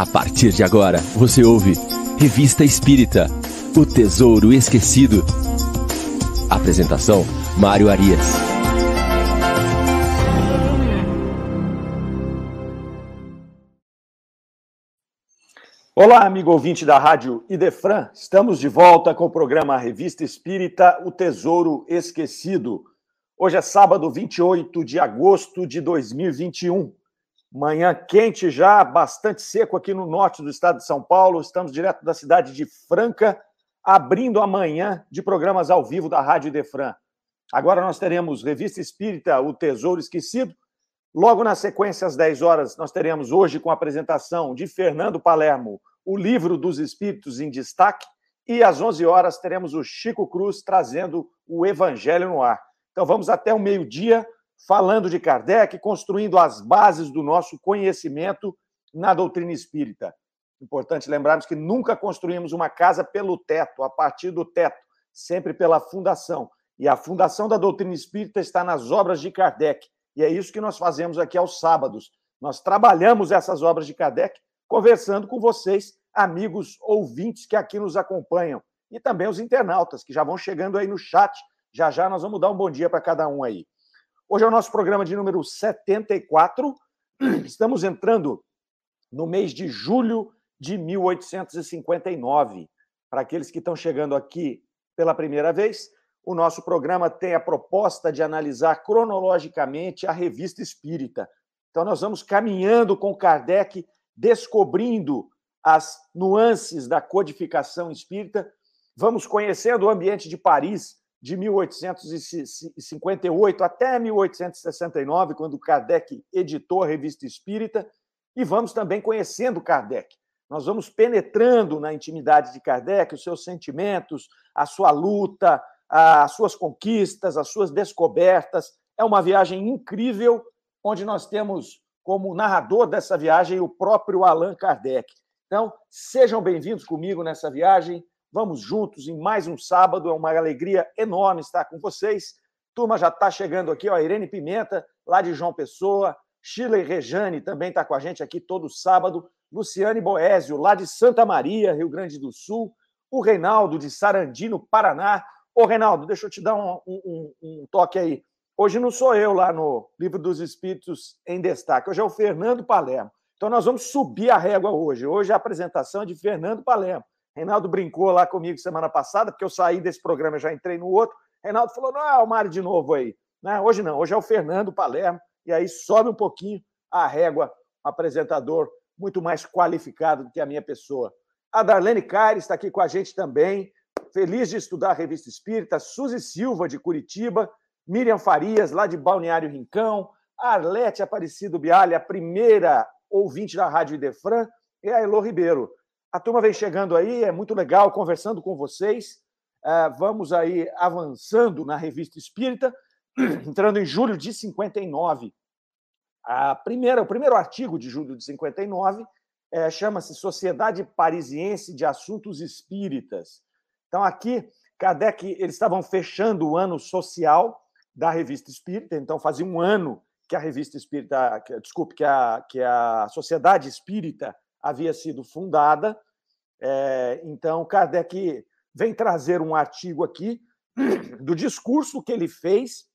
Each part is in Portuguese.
A partir de agora, você ouve Revista Espírita O Tesouro Esquecido. Apresentação: Mário Arias. Olá, amigo ouvinte da Rádio Idefran. Estamos de volta com o programa Revista Espírita O Tesouro Esquecido. Hoje é sábado, 28 de agosto de 2021. Manhã quente já, bastante seco aqui no norte do estado de São Paulo. Estamos direto da cidade de Franca, abrindo amanhã de programas ao vivo da Rádio Defran. Agora nós teremos Revista Espírita, O Tesouro Esquecido. Logo na sequência, às 10 horas, nós teremos hoje com a apresentação de Fernando Palermo, o Livro dos Espíritos em Destaque. E às 11 horas teremos o Chico Cruz trazendo o Evangelho no ar. Então vamos até o meio-dia falando de Kardec, construindo as bases do nosso conhecimento na doutrina espírita. Importante lembrarmos que nunca construímos uma casa pelo teto, a partir do teto, sempre pela fundação. E a fundação da doutrina espírita está nas obras de Kardec. E é isso que nós fazemos aqui aos sábados. Nós trabalhamos essas obras de Kardec conversando com vocês, amigos ouvintes que aqui nos acompanham. E também os internautas que já vão chegando aí no chat. Já já nós vamos dar um bom dia para cada um aí. Hoje é o nosso programa de número 74. Estamos entrando no mês de julho de 1859. Para aqueles que estão chegando aqui pela primeira vez, o nosso programa tem a proposta de analisar cronologicamente a revista espírita. Então, nós vamos caminhando com Kardec, descobrindo as nuances da codificação espírita, vamos conhecendo o ambiente de Paris, de 1858 até 1869, quando Kardec editou a Revista Espírita, e vamos também conhecendo Kardec. Nós vamos penetrando na intimidade de Kardec, os seus sentimentos, a sua luta, as suas conquistas, as suas descobertas. É uma viagem incrível, onde nós temos como narrador dessa viagem o próprio Allan Kardec. Então, sejam bem-vindos comigo nessa viagem. Vamos juntos em mais um sábado. É uma alegria enorme estar com vocês. Turma já está chegando aqui, ó, Irene Pimenta, lá de João Pessoa. Shirley Rejane também está com a gente aqui todo sábado. Luciane Boésio, lá de Santa Maria, Rio Grande do Sul. O Reinaldo, de Sarandi, no Paraná. Ô, Reinaldo, deixa eu te dar um, um, um toque aí. Hoje não sou eu lá no Livro dos Espíritos em Destaque, hoje é o Fernando Palermo. Então nós vamos subir a régua hoje. Hoje a apresentação é de Fernando Palermo. Reinaldo brincou lá comigo semana passada, porque eu saí desse programa e já entrei no outro. Reinaldo falou: não é o Mário de novo aí. Né? Hoje não, hoje é o Fernando Palermo, e aí sobe um pouquinho a régua, apresentador muito mais qualificado do que a minha pessoa. A Darlene Caires está aqui com a gente também, feliz de estudar a Revista Espírita. Suzy Silva, de Curitiba. Miriam Farias, lá de Balneário Rincão. Arlete Aparecido Bialha, a primeira ouvinte da Rádio Idefran. E a Elô Ribeiro. A turma vem chegando aí, é muito legal conversando com vocês. Uh, vamos aí avançando na revista Espírita, entrando em julho de 59. A primeira, o primeiro artigo de julho de 59 é, chama-se Sociedade Parisiense de Assuntos Espíritas. Então, aqui, Kardec, eles estavam fechando o ano social da revista Espírita, então fazia um ano que a revista Espírita, que, desculpe, que a, que a Sociedade Espírita havia sido fundada. É, então, Kardec vem trazer um artigo aqui do discurso que ele fez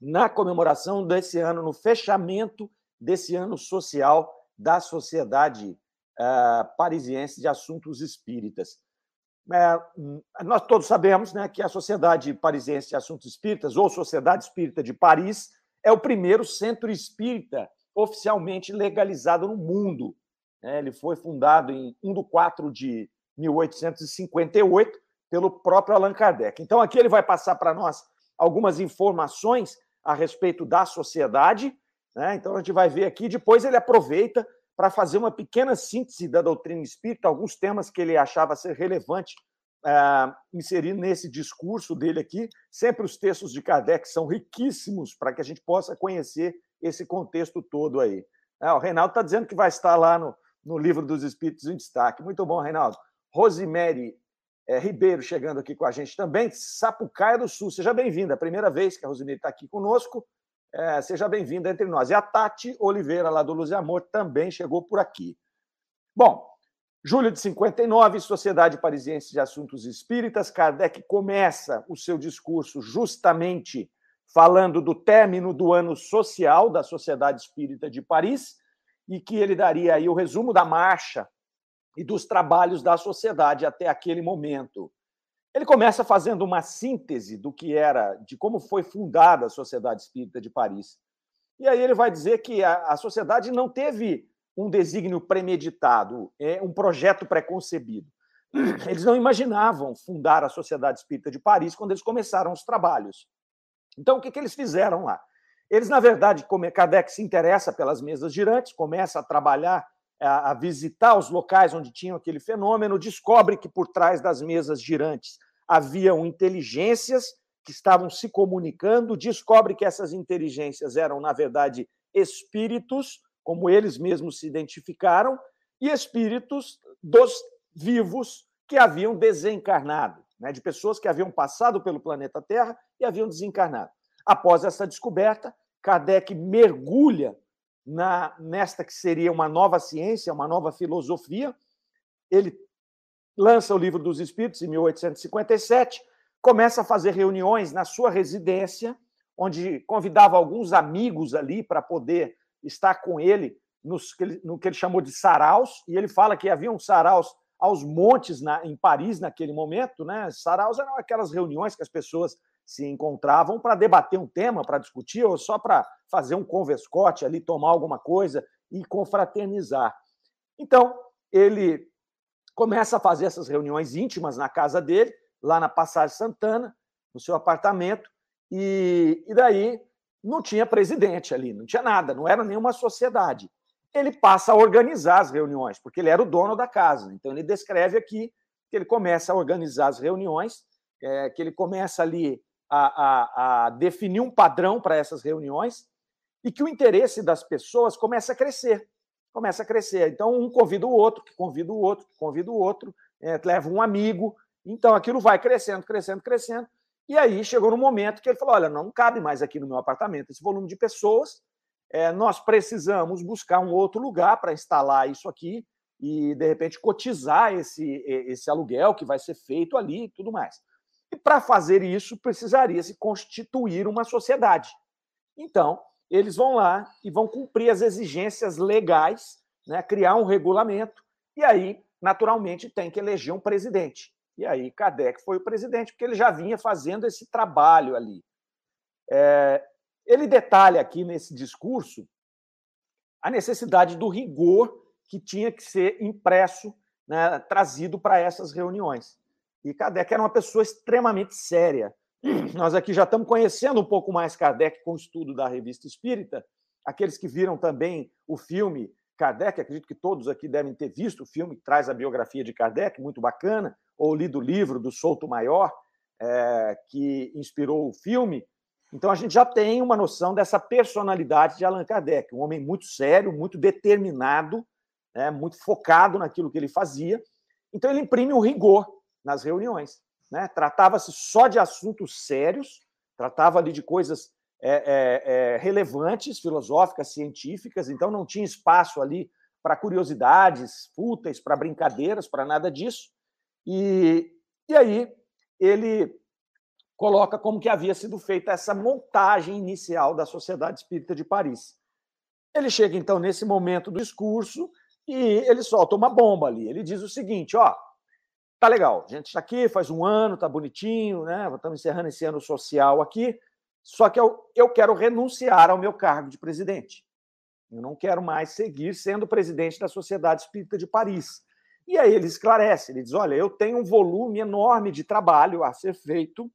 na comemoração desse ano, no fechamento desse ano social da Sociedade uh, Parisiense de Assuntos Espíritas. É, nós todos sabemos né, que a Sociedade Parisiense de Assuntos Espíritas, ou Sociedade Espírita de Paris, é o primeiro centro espírita oficialmente legalizado no mundo. Né? Ele foi fundado em 1 de 4 de 1858 pelo próprio Allan Kardec. Então, aqui ele vai passar para nós algumas informações a respeito da sociedade. Né? Então, a gente vai ver aqui. Depois, ele aproveita para fazer uma pequena síntese da doutrina espírita, alguns temas que ele achava ser relevante uh, inserir nesse discurso dele aqui. Sempre os textos de Kardec são riquíssimos para que a gente possa conhecer esse contexto todo aí. Uh, o Reinaldo está dizendo que vai estar lá no, no livro dos Espíritos em destaque. Muito bom, Reinaldo. Rosemary é, Ribeiro chegando aqui com a gente também. Sapucaia do Sul, seja bem-vinda. A primeira vez que a Rosemary está aqui conosco. É, seja bem-vinda entre nós. E a Tati Oliveira, lá do Luz e Amor, também chegou por aqui. Bom, julho de 59, Sociedade Parisiense de Assuntos Espíritas, Kardec começa o seu discurso justamente falando do término do ano social da Sociedade Espírita de Paris e que ele daria aí o resumo da marcha e dos trabalhos da sociedade até aquele momento. Ele começa fazendo uma síntese do que era, de como foi fundada a Sociedade Espírita de Paris. E aí ele vai dizer que a, a sociedade não teve um desígnio premeditado, é um projeto preconcebido. Eles não imaginavam fundar a Sociedade Espírita de Paris quando eles começaram os trabalhos. Então, o que, que eles fizeram lá? Eles, na verdade, como Kardec se interessa pelas mesas girantes, começa a trabalhar, a, visitar os locais onde tinham aquele fenômeno, descobre que por trás das mesas girantes haviam inteligências que estavam se comunicando, descobre que essas inteligências eram, na verdade, espíritos, como eles mesmos se identificaram, e espíritos dos vivos que haviam desencarnado, né, de pessoas que haviam passado pelo planeta Terra e haviam desencarnado. Após essa descoberta, Kardec mergulha na, nesta que seria uma nova ciência, uma nova filosofia. Ele lança o Livro dos Espíritos em 1857, começa a fazer reuniões na sua residência, onde convidava alguns amigos ali para poder estar com ele no que ele chamou de saraus, e ele fala que havia um saraus aos montes na, em Paris naquele momento, né? Saraus eram aquelas reuniões que as pessoas se encontravam para debater um tema, para discutir, ou só para fazer um converscote ali, tomar alguma coisa e confraternizar. Então, ele começa a fazer essas reuniões íntimas na casa dele, lá na Passagem Santana, no seu apartamento, e, e daí não tinha presidente ali, não tinha nada, não era nenhuma sociedade. Ele passa a organizar as reuniões, porque ele era o dono da casa. Então, ele descreve aqui que ele começa a organizar as reuniões, é, que ele começa ali a, a, a definir um padrão para essas reuniões e que o interesse das pessoas começa a crescer começa a crescer. Então, um convida o outro, que convida o outro, que convida o outro, é, leva um amigo. Então, aquilo vai crescendo, crescendo, crescendo. E aí chegou no momento que ele falou: olha, não cabe mais aqui no meu apartamento esse volume de pessoas. É, nós precisamos buscar um outro lugar para instalar isso aqui e, de repente, cotizar esse, esse aluguel que vai ser feito ali e tudo mais. E para fazer isso, precisaria se constituir uma sociedade. Então, eles vão lá e vão cumprir as exigências legais, né, criar um regulamento, e aí, naturalmente, tem que eleger um presidente. E aí, Kardec foi o presidente, porque ele já vinha fazendo esse trabalho ali. É, ele detalha aqui nesse discurso a necessidade do rigor que tinha que ser impresso, né, trazido para essas reuniões. E Kardec era uma pessoa extremamente séria. Nós aqui já estamos conhecendo um pouco mais Kardec com o estudo da Revista Espírita. Aqueles que viram também o filme Kardec, acredito que todos aqui devem ter visto o filme que traz a biografia de Kardec, muito bacana, ou lido o livro do Souto Maior, é, que inspirou o filme. Então a gente já tem uma noção dessa personalidade de Allan Kardec, um homem muito sério, muito determinado, né, muito focado naquilo que ele fazia. Então ele imprime um rigor nas reuniões. Né? Tratava-se só de assuntos sérios, tratava ali de coisas é, é, é, relevantes, filosóficas, científicas, então não tinha espaço ali para curiosidades fúteis, para brincadeiras, para nada disso. E, e aí ele coloca como que havia sido feita essa montagem inicial da Sociedade Espírita de Paris. Ele chega então nesse momento do discurso e ele solta uma bomba ali. Ele diz o seguinte, ó, Tá legal, a gente está aqui, faz um ano, tá bonitinho, né? Estamos encerrando esse ano social aqui. Só que eu, eu quero renunciar ao meu cargo de presidente. Eu não quero mais seguir sendo presidente da Sociedade Espírita de Paris. E aí ele esclarece, ele diz: olha, eu tenho um volume enorme de trabalho a ser feito.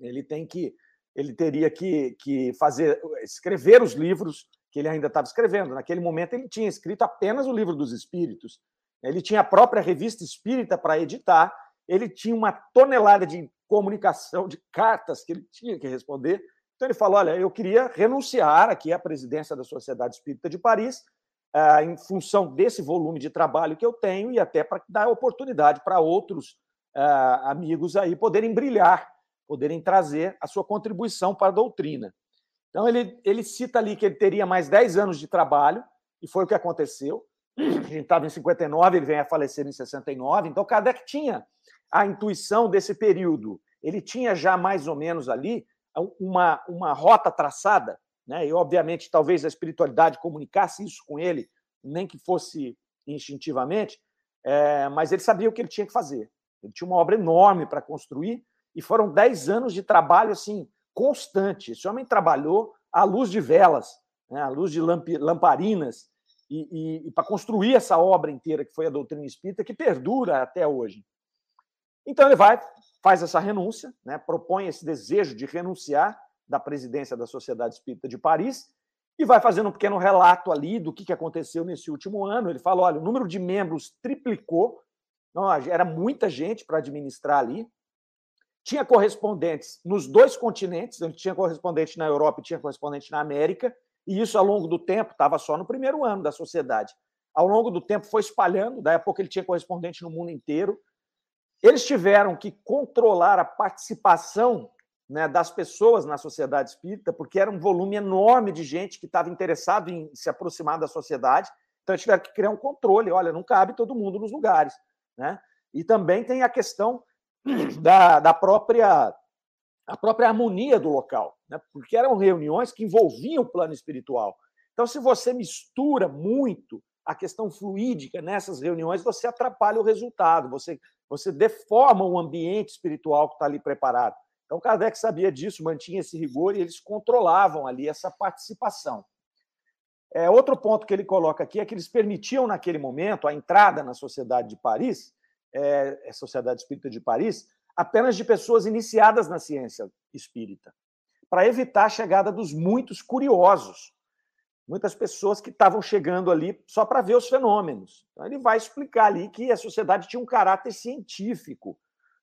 Ele tem que, ele teria que, que fazer, escrever os livros que ele ainda estava escrevendo. Naquele momento ele tinha escrito apenas o livro dos Espíritos ele tinha a própria revista espírita para editar, ele tinha uma tonelada de comunicação, de cartas que ele tinha que responder. Então ele falou: olha, eu queria renunciar aqui à presidência da Sociedade Espírita de Paris, uh, em função desse volume de trabalho que eu tenho e até para dar oportunidade para outros uh, amigos aí poderem brilhar, poderem trazer a sua contribuição para a doutrina. Então ele, ele cita ali que ele teria mais 10 anos de trabalho, e foi o que aconteceu. Gente estava em 59, ele vem a falecer em 69, então Kardec tinha a intuição desse período. Ele tinha já mais ou menos ali uma, uma rota traçada, né? e obviamente talvez a espiritualidade comunicasse isso com ele, nem que fosse instintivamente, é, mas ele sabia o que ele tinha que fazer. Ele tinha uma obra enorme para construir e foram dez anos de trabalho assim constante. Esse homem trabalhou à luz de velas, né, à luz de lamparinas, e, e, e para construir essa obra inteira que foi a doutrina espírita, que perdura até hoje. Então ele vai, faz essa renúncia, né, propõe esse desejo de renunciar da presidência da Sociedade Espírita de Paris e vai fazendo um pequeno relato ali do que aconteceu nesse último ano. Ele fala: olha, o número de membros triplicou, não, era muita gente para administrar ali. Tinha correspondentes nos dois continentes, então tinha correspondente na Europa e tinha correspondente na América, e isso ao longo do tempo estava só no primeiro ano da sociedade. Ao longo do tempo foi espalhando, daí a pouco ele tinha correspondente no mundo inteiro. Eles tiveram que controlar a participação né, das pessoas na sociedade espírita, porque era um volume enorme de gente que estava interessado em se aproximar da sociedade. Então, tiveram que criar um controle. Olha, não cabe todo mundo nos lugares. Né? E também tem a questão da, da própria a própria harmonia do local, né? porque eram reuniões que envolviam o plano espiritual. Então, se você mistura muito a questão fluídica nessas reuniões, você atrapalha o resultado, você, você deforma o ambiente espiritual que está ali preparado. Então, Kardec sabia disso, mantinha esse rigor e eles controlavam ali essa participação. É, outro ponto que ele coloca aqui é que eles permitiam, naquele momento, a entrada na Sociedade de Paris, é, a é Sociedade Espírita de Paris, apenas de pessoas iniciadas na ciência espírita, para evitar a chegada dos muitos curiosos, muitas pessoas que estavam chegando ali só para ver os fenômenos. Então, ele vai explicar ali que a sociedade tinha um caráter científico,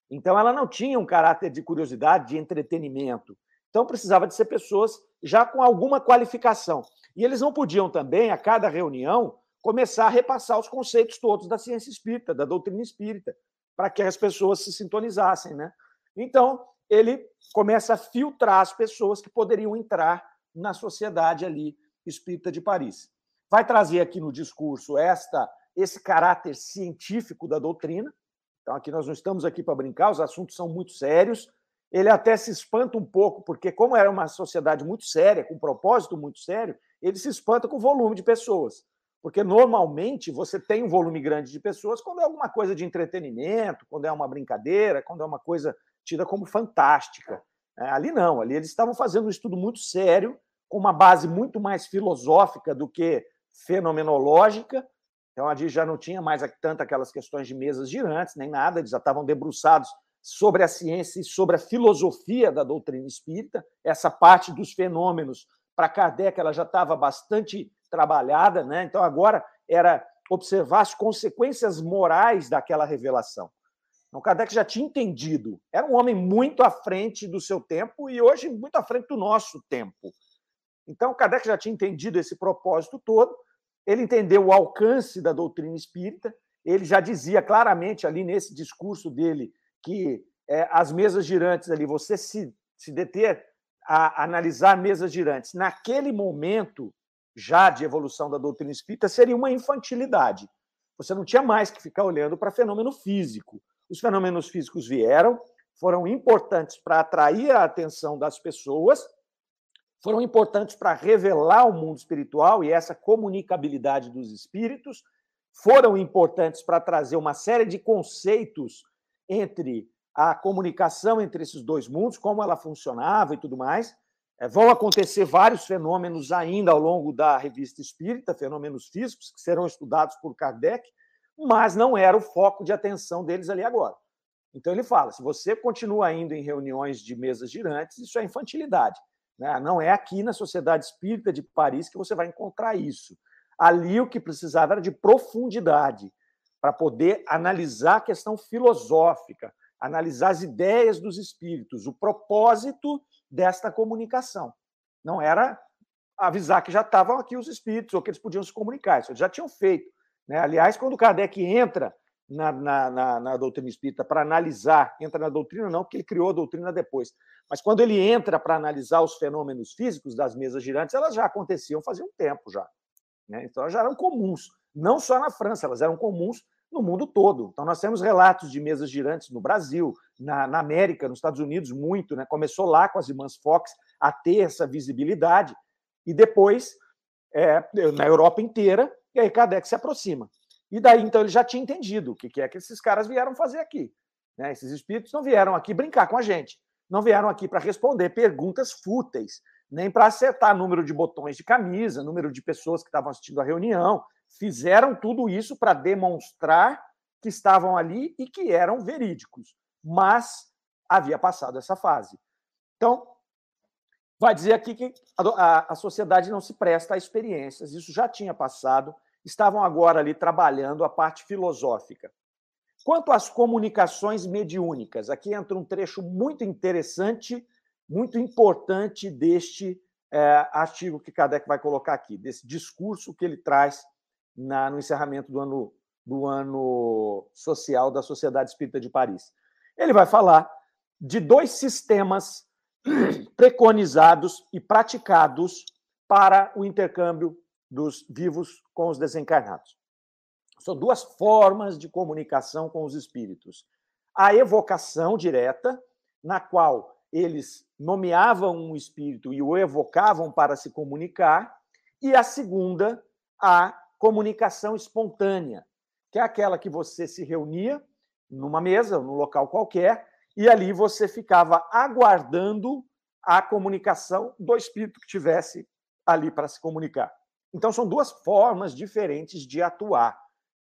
então ela não tinha um caráter de curiosidade, de entretenimento. Então precisava de ser pessoas já com alguma qualificação. E eles não podiam também, a cada reunião, começar a repassar os conceitos todos da ciência espírita, da doutrina espírita, para que as pessoas se sintonizassem, né? Então, ele começa a filtrar as pessoas que poderiam entrar na sociedade ali espírita de Paris. Vai trazer aqui no discurso esta esse caráter científico da doutrina, então, aqui nós não estamos aqui para brincar, os assuntos são muito sérios. Ele até se espanta um pouco, porque, como era uma sociedade muito séria, com um propósito muito sério, ele se espanta com o volume de pessoas. Porque, normalmente, você tem um volume grande de pessoas quando é alguma coisa de entretenimento, quando é uma brincadeira, quando é uma coisa tida como fantástica. É, ali não, ali eles estavam fazendo um estudo muito sério, com uma base muito mais filosófica do que fenomenológica, então, a gente já não tinha mais tanto aquelas questões de mesas girantes, nem nada, eles já estavam debruçados sobre a ciência e sobre a filosofia da doutrina espírita. Essa parte dos fenômenos, para Kardec, ela já estava bastante trabalhada, né? então agora era observar as consequências morais daquela revelação. Então, Kardec já tinha entendido, era um homem muito à frente do seu tempo e hoje muito à frente do nosso tempo. Então, Kardec já tinha entendido esse propósito todo ele entendeu o alcance da doutrina espírita, ele já dizia claramente ali nesse discurso dele que é, as mesas girantes ali, você se, se deter a analisar mesas girantes naquele momento já de evolução da doutrina espírita seria uma infantilidade. Você não tinha mais que ficar olhando para fenômeno físico. Os fenômenos físicos vieram, foram importantes para atrair a atenção das pessoas, foram importantes para revelar o mundo espiritual e essa comunicabilidade dos espíritos, foram importantes para trazer uma série de conceitos entre a comunicação entre esses dois mundos, como ela funcionava e tudo mais. É, vão acontecer vários fenômenos ainda ao longo da revista espírita, fenômenos físicos, que serão estudados por Kardec, mas não era o foco de atenção deles ali agora. Então ele fala: se você continua indo em reuniões de mesas girantes, isso é infantilidade. Né? Não é aqui na Sociedade Espírita de Paris que você vai encontrar isso. Ali o que precisava era de profundidade para poder analisar a questão filosófica, analisar as ideias dos espíritos, o propósito desta comunicação. Não era avisar que já estavam aqui os espíritos ou que eles podiam se comunicar, isso eles já tinham feito. Né? Aliás, quando Kardec entra na, na, na, na doutrina espírita para analisar, entra na doutrina não, porque ele criou a doutrina depois, mas quando ele entra para analisar os fenômenos físicos das mesas girantes, elas já aconteciam fazia um tempo já. Né? Então, elas já eram comuns, não só na França, elas eram comuns no mundo todo. Então, nós temos relatos de mesas girantes no Brasil, na, na América, nos Estados Unidos, muito. Né? Começou lá com as irmãs Fox a ter essa visibilidade, e depois é, na Europa inteira, e aí Kardec se aproxima. E daí, então, ele já tinha entendido o que é que esses caras vieram fazer aqui. Né? Esses espíritos não vieram aqui brincar com a gente, não vieram aqui para responder perguntas fúteis, nem para acertar número de botões de camisa, número de pessoas que estavam assistindo a reunião. Fizeram tudo isso para demonstrar que estavam ali e que eram verídicos, mas havia passado essa fase. Então, vai dizer aqui que a, a, sociedade não se presta a experiências, isso já tinha passado, estavam agora ali trabalhando a parte filosófica. Quanto às comunicações mediúnicas, aqui entra um trecho muito interessante, muito importante deste é, artigo que Kardec vai colocar aqui, desse discurso que ele traz na, no encerramento do ano, do ano social da Sociedade Espírita de Paris. Ele vai falar de dois sistemas preconizados e praticados para o intercâmbio dos vivos com os desencarnados. São duas formas de comunicação com os espíritos. A evocação direta, na qual eles nomeavam um espírito e o evocavam para se comunicar, e a segunda, a comunicação espontânea, que é aquela que você se reunia numa mesa, num local qualquer, e ali você ficava aguardando a comunicação do espírito que tivesse ali para se comunicar. Então, são duas formas diferentes de atuar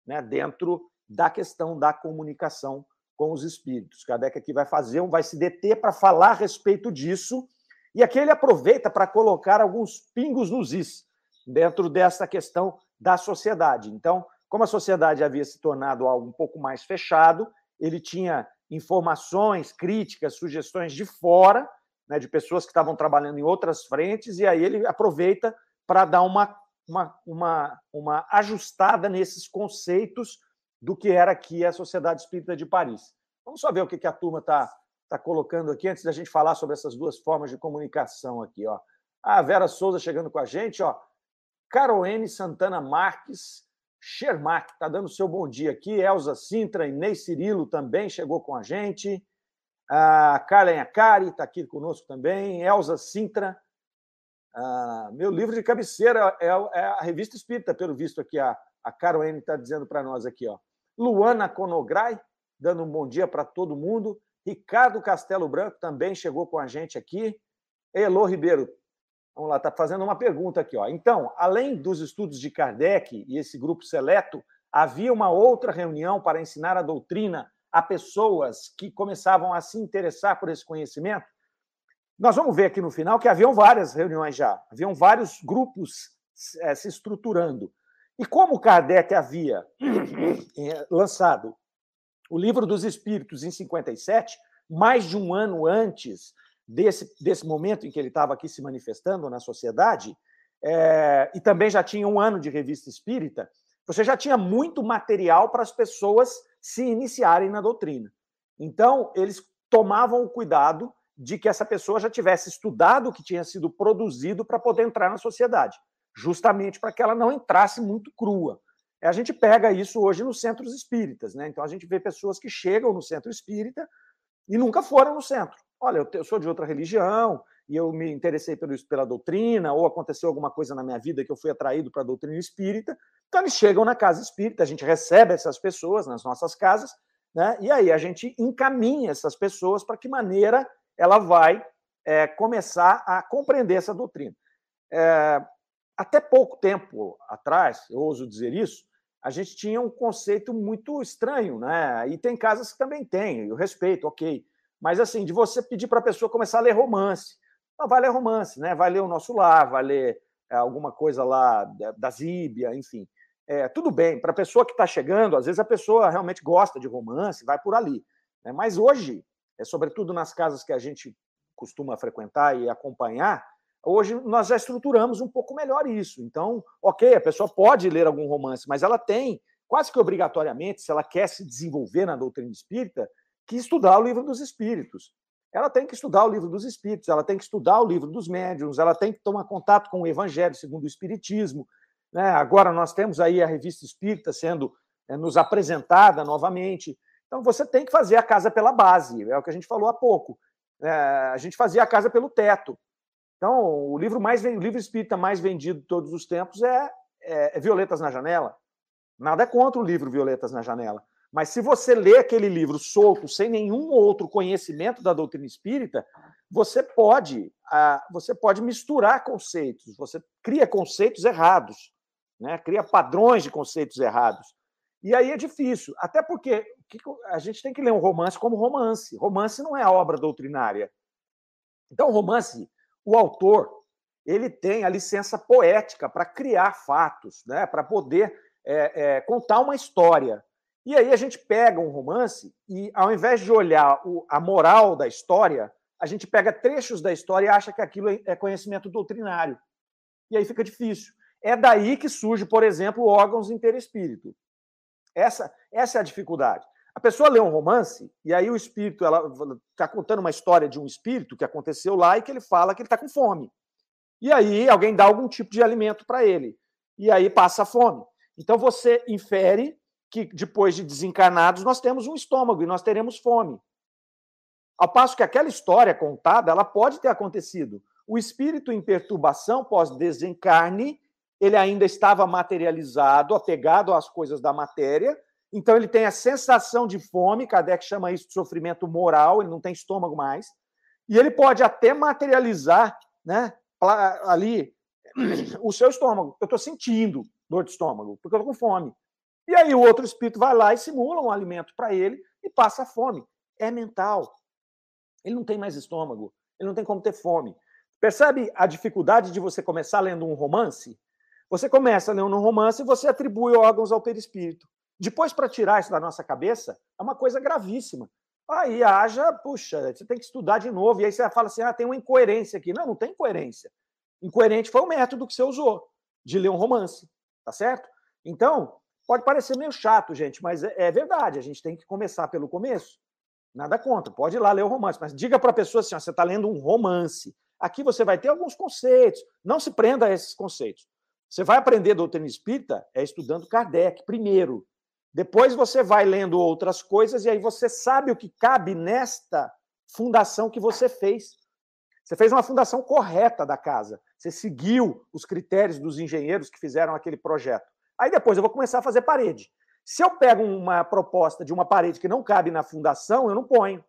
né, dentro da questão da comunicação com os espíritos. Kardec aqui vai fazer, vai se deter para falar a respeito disso, e aqui ele aproveita para colocar alguns pingos nos is dentro dessa questão da sociedade. Então, como a sociedade havia se tornado algo um pouco mais fechado, ele tinha informações, críticas, sugestões de fora, né, de pessoas que estavam trabalhando em outras frentes, e aí ele aproveita para dar uma uma, uma, uma ajustada nesses conceitos do que era aqui a Sociedade Espírita de Paris. Vamos só ver o que a turma está tá colocando aqui antes da gente falar sobre essas duas formas de comunicação aqui. Ó. A Vera Souza chegando com a gente, ó. Caroene Santana Marques, Shermack está dando seu bom dia aqui. Elza Sintra, Inês Cirilo também chegou com a gente. A Carla Akari está aqui conosco também. Elza Sintra, ah, meu livro de cabeceira é, é, a Revista Espírita, pelo visto aqui, a, a Caroene está dizendo para nós aqui. Ó. Luana Conograi, dando um bom dia para todo mundo. Ricardo Castelo Branco também chegou com a gente aqui. Elô Ribeiro, vamos lá, está fazendo uma pergunta aqui. Ó. Então, além dos estudos de Kardec e esse grupo seleto, havia uma outra reunião para ensinar a doutrina a pessoas que começavam a se interessar por esse conhecimento? Nós vamos ver aqui no final que haviam várias reuniões já, haviam vários grupos é, se estruturando. E como Kardec havia eh, lançado o Livro dos Espíritos em 57, mais de um ano antes desse, desse momento em que ele estava aqui se manifestando na sociedade, é, e também já tinha um ano de revista espírita, você já tinha muito material para as pessoas se iniciarem na doutrina. Então, eles tomavam o cuidado de que essa pessoa já tivesse estudado o que tinha sido produzido para poder entrar na sociedade, justamente para que ela não entrasse muito crua. A gente pega isso hoje nos centros espíritas, né? Então a gente vê pessoas que chegam no centro espírita e nunca foram no centro. Olha, eu sou de outra religião e eu me interessei pela doutrina, ou aconteceu alguma coisa na minha vida que eu fui atraído para a doutrina espírita. Então eles chegam na casa espírita, a gente recebe essas pessoas nas nossas casas, né? E aí a gente encaminha essas pessoas para que maneira ela vai é, começar a compreender essa doutrina. É, até pouco tempo atrás, eu ouso dizer isso, a gente tinha um conceito muito estranho, né? E tem casas que também tem, eu respeito, ok. Mas assim, de você pedir para a pessoa começar a ler romance. Não, vai ler romance, né? Vai ler o nosso lar, vai ler é, alguma coisa lá da Zíbia, enfim. É, tudo bem, para a pessoa que está chegando, às vezes a pessoa realmente gosta de romance, vai por ali. Né? Mas hoje, é, sobretudo nas casas que a gente costuma frequentar e acompanhar, hoje nós já estruturamos um pouco melhor isso. Então, ok, a pessoa pode ler algum romance, mas ela tem, quase que obrigatoriamente, se ela quer se desenvolver na doutrina espírita, que estudar o livro dos espíritos. Ela tem que estudar o livro dos espíritos, ela tem que estudar o livro dos médiuns, ela tem que tomar contato com o evangelho segundo o espiritismo. Né? Agora nós temos aí a revista Espírita sendo é, nos apresentada novamente. Então você tem que fazer a casa pela base, é o que a gente falou há pouco. É, a gente fazia a casa pelo teto. Então, o livro mais o livro espírita mais vendido de todos os tempos é, é, é Violetas na Janela. Nada contra o livro Violetas na Janela. Mas se você lê aquele livro solto, sem nenhum outro conhecimento da doutrina espírita, você pode, ah, você pode misturar conceitos, você cria conceitos errados, né? cria padrões de conceitos errados. E aí é difícil, até porque a gente tem que ler um romance como romance. Romance não é obra doutrinária. Então, romance, o autor, ele tem a licença poética para criar fatos, né? para poder é, é, contar uma história. E aí a gente pega um romance e, ao invés de olhar o, a moral da história, a gente pega trechos da história e acha que aquilo é conhecimento doutrinário. E aí fica difícil. É daí que surge, por exemplo, órgãos interespírito. Essa, essa é a dificuldade. A pessoa lê um romance e aí o espírito, ela está contando uma história de um espírito que aconteceu lá e que ele fala que ele está com fome. E aí alguém dá algum tipo de alimento para ele. E aí passa a fome. Então você infere que depois de desencarnados nós temos um estômago e nós teremos fome. Ao passo que aquela história contada, ela pode ter acontecido. O espírito em perturbação pós-desencarne, ele ainda estava materializado, apegado às coisas da matéria, então ele tem a sensação de fome, Kardec chama isso de sofrimento moral, ele não tem estômago mais, e ele pode até materializar, né, ali o seu estômago. Eu estou sentindo dor de estômago, porque eu estou com fome. E aí o outro espírito vai lá e simula um alimento para ele e passa fome. É mental. Ele não tem mais estômago, ele não tem como ter fome. Percebe a dificuldade de você começar lendo um romance? Você começa lendo um romance e você atribui órgãos ao perispírito. Depois, para tirar isso da nossa cabeça, é uma coisa gravíssima. Aí haja, puxa, você tem que estudar de novo. E aí você fala assim: ah, tem uma incoerência aqui. Não, não tem incoerência. Incoerente foi o método que você usou de ler um romance, tá certo? Então, pode parecer meio chato, gente, mas é, é verdade. A gente tem que começar pelo começo. Nada contra, pode ir lá ler o romance, mas diga para a pessoa assim: ó, você está lendo um romance. Aqui você vai ter alguns conceitos. Não se prenda a esses conceitos. Você vai aprender doutrina espírita é estudando Kardec primeiro. Depois você vai lendo outras coisas e aí você sabe o que cabe nesta fundação que você fez. Você fez uma fundação correta da casa. Você seguiu os critérios dos engenheiros que fizeram aquele projeto. Aí depois eu vou começar a fazer parede. Se eu pego uma proposta de uma parede que não cabe na fundação, eu não ponho.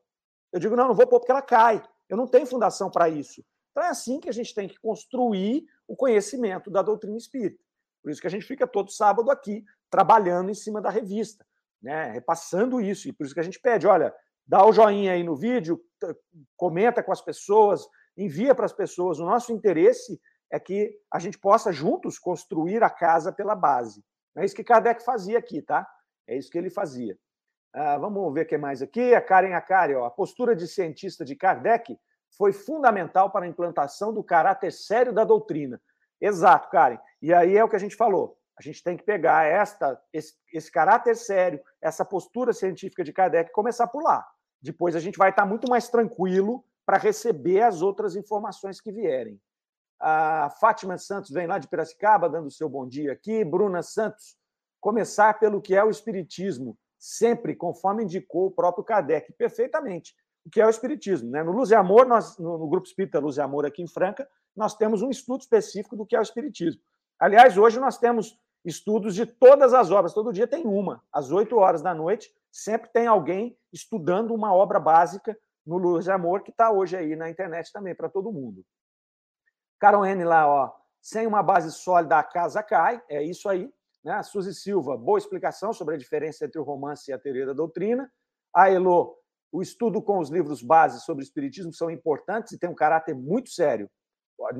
Eu digo, não, não vou pôr porque ela cai. Eu não tenho fundação para isso. Então é assim que a gente tem que construir o conhecimento da doutrina espírita. Por isso que a gente fica todo sábado aqui trabalhando em cima da revista, né? repassando isso. E por isso que a gente pede: olha, dá o joinha aí no vídeo, comenta com as pessoas, envia para as pessoas. O nosso interesse é que a gente possa juntos construir a casa pela base. É isso que Kardec fazia aqui, tá? É isso que ele fazia. Ah, vamos ver o que mais aqui. A Karen Akari, ó, a postura de cientista de Kardec foi fundamental para a implantação do caráter sério da doutrina. Exato, Karen. E aí é o que a gente falou. A gente tem que pegar esta, esse, esse caráter sério, essa postura científica de Kardec e começar por lá. Depois a gente vai estar muito mais tranquilo para receber as outras informações que vierem. A Fátima Santos vem lá de Piracicaba, dando o seu bom dia aqui. Bruna Santos, começar pelo que é o Espiritismo, sempre conforme indicou o próprio Kardec, perfeitamente. O que é o Espiritismo? Né? No Luz e Amor, nós, no, Grupo Espírita Luz e Amor aqui em Franca, nós temos um estudo específico do que é o Espiritismo. Aliás, hoje nós temos estudos de todas as obras, todo dia tem uma. Às 8 horas da noite, sempre tem alguém estudando uma obra básica no Luz e Amor, que está hoje aí na internet também, para todo mundo. Carol N lá, ó, sem uma base sólida, a casa cai, é isso aí. Né? Suzy Silva, boa explicação sobre a diferença entre o romance e a teoria da doutrina. A Elo, o estudo com os livros base sobre o espiritismo são importantes e tem um caráter muito sério.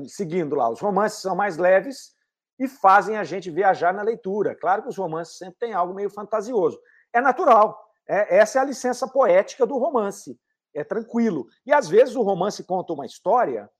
Seguindo lá, os romances são mais leves e fazem a gente viajar na leitura. Claro que os romances sempre têm algo meio fantasioso. É natural. É, essa é a licença poética do romance. É tranquilo. E às vezes o romance conta uma história.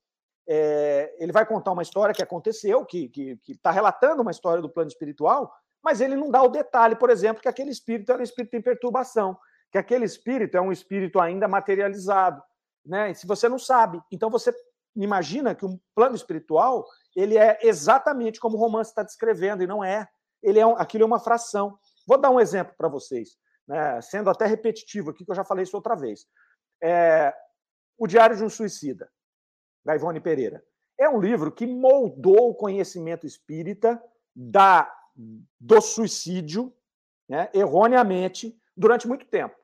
É, ele vai contar uma história que aconteceu, que está relatando uma história do plano espiritual, mas ele não dá o detalhe, por exemplo, que aquele espírito era um espírito em perturbação, que aquele espírito é um espírito ainda materializado. Né? E se você não sabe, então você imagina que um plano espiritual ele é exatamente como o romance está descrevendo, e não é. Ele é um, aquilo é uma fração. Vou dar um exemplo para vocês, né, sendo até repetitivo aqui, que eu já falei isso outra vez. É, o Diário de um Suicida, da Ivone Pereira. É um livro que moldou o conhecimento espírita da, do suicídio, né, erroneamente, durante muito tempo.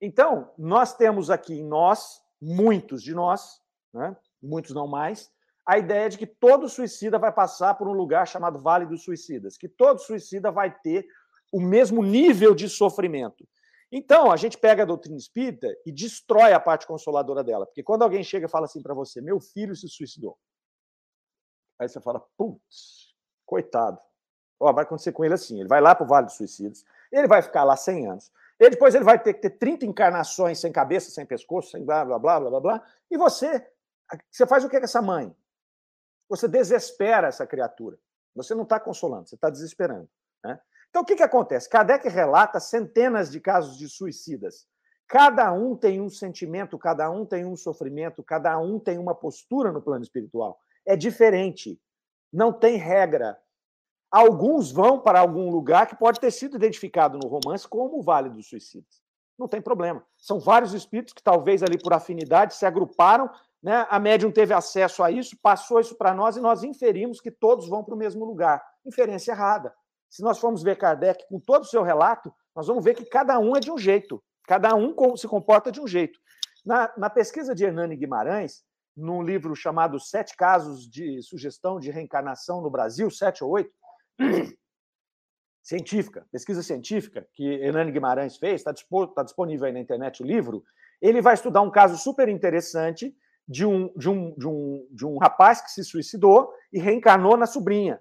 Então, nós temos aqui, nós, muitos de nós, né, muitos não mais, a ideia de que todo suicida vai passar por um lugar chamado Vale dos Suicidas, que todo suicida vai ter o mesmo nível de sofrimento. Então, a gente pega a doutrina espírita e destrói a parte consoladora dela, porque quando alguém chega e fala assim para você, meu filho se suicidou, aí você fala, putz, coitado. Ó, vai acontecer com ele assim, ele vai lá para o Vale dos Suicidas, ele vai ficar lá 100 anos, e depois ele vai ter que ter 30 encarnações sem cabeça, sem pescoço, sem blá, blá, blá, blá, blá, blá, e você, você faz o que com essa mãe? você desespera essa criatura. Você não está consolando, você está desesperando. Né? Então, o que, que acontece? Kardec relata centenas de casos de suicidas. Cada um tem um sentimento, cada um tem um sofrimento, cada um tem uma postura no plano espiritual. É diferente. Não tem regra. Alguns vão para algum lugar que pode ter sido identificado no romance como o Vale dos Suicidas. Não tem problema. São vários espíritos que, talvez ali por afinidade, se agruparam né? A médium teve acesso a isso, passou isso para nós e nós inferimos que todos vão para o mesmo lugar. Inferência errada. Se nós formos ver Kardec com todo o seu relato, nós vamos ver que cada um é de um jeito, cada um se comporta de um jeito. Na, na pesquisa de Hernani Guimarães, num livro chamado Sete Casos de Sugestão de Reencarnação no Brasil, sete ou oito, científica, pesquisa científica que Hernani Guimarães fez, está tá disponível aí na internet o livro, ele vai estudar um caso super interessante de um, de, um, de, um, de um rapaz que se suicidou e reencarnou na sobrinha.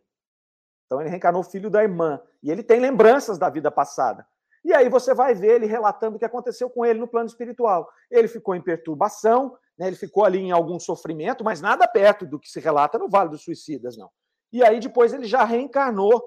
Então, ele reencarnou filho da irmã. E ele tem lembranças da vida passada. E aí você vai ver ele relatando o que aconteceu com ele no plano espiritual. Ele ficou em perturbação, né? ele ficou ali em algum sofrimento, mas nada perto do que se relata no Vale dos Suicidas, não. E aí depois ele já reencarnou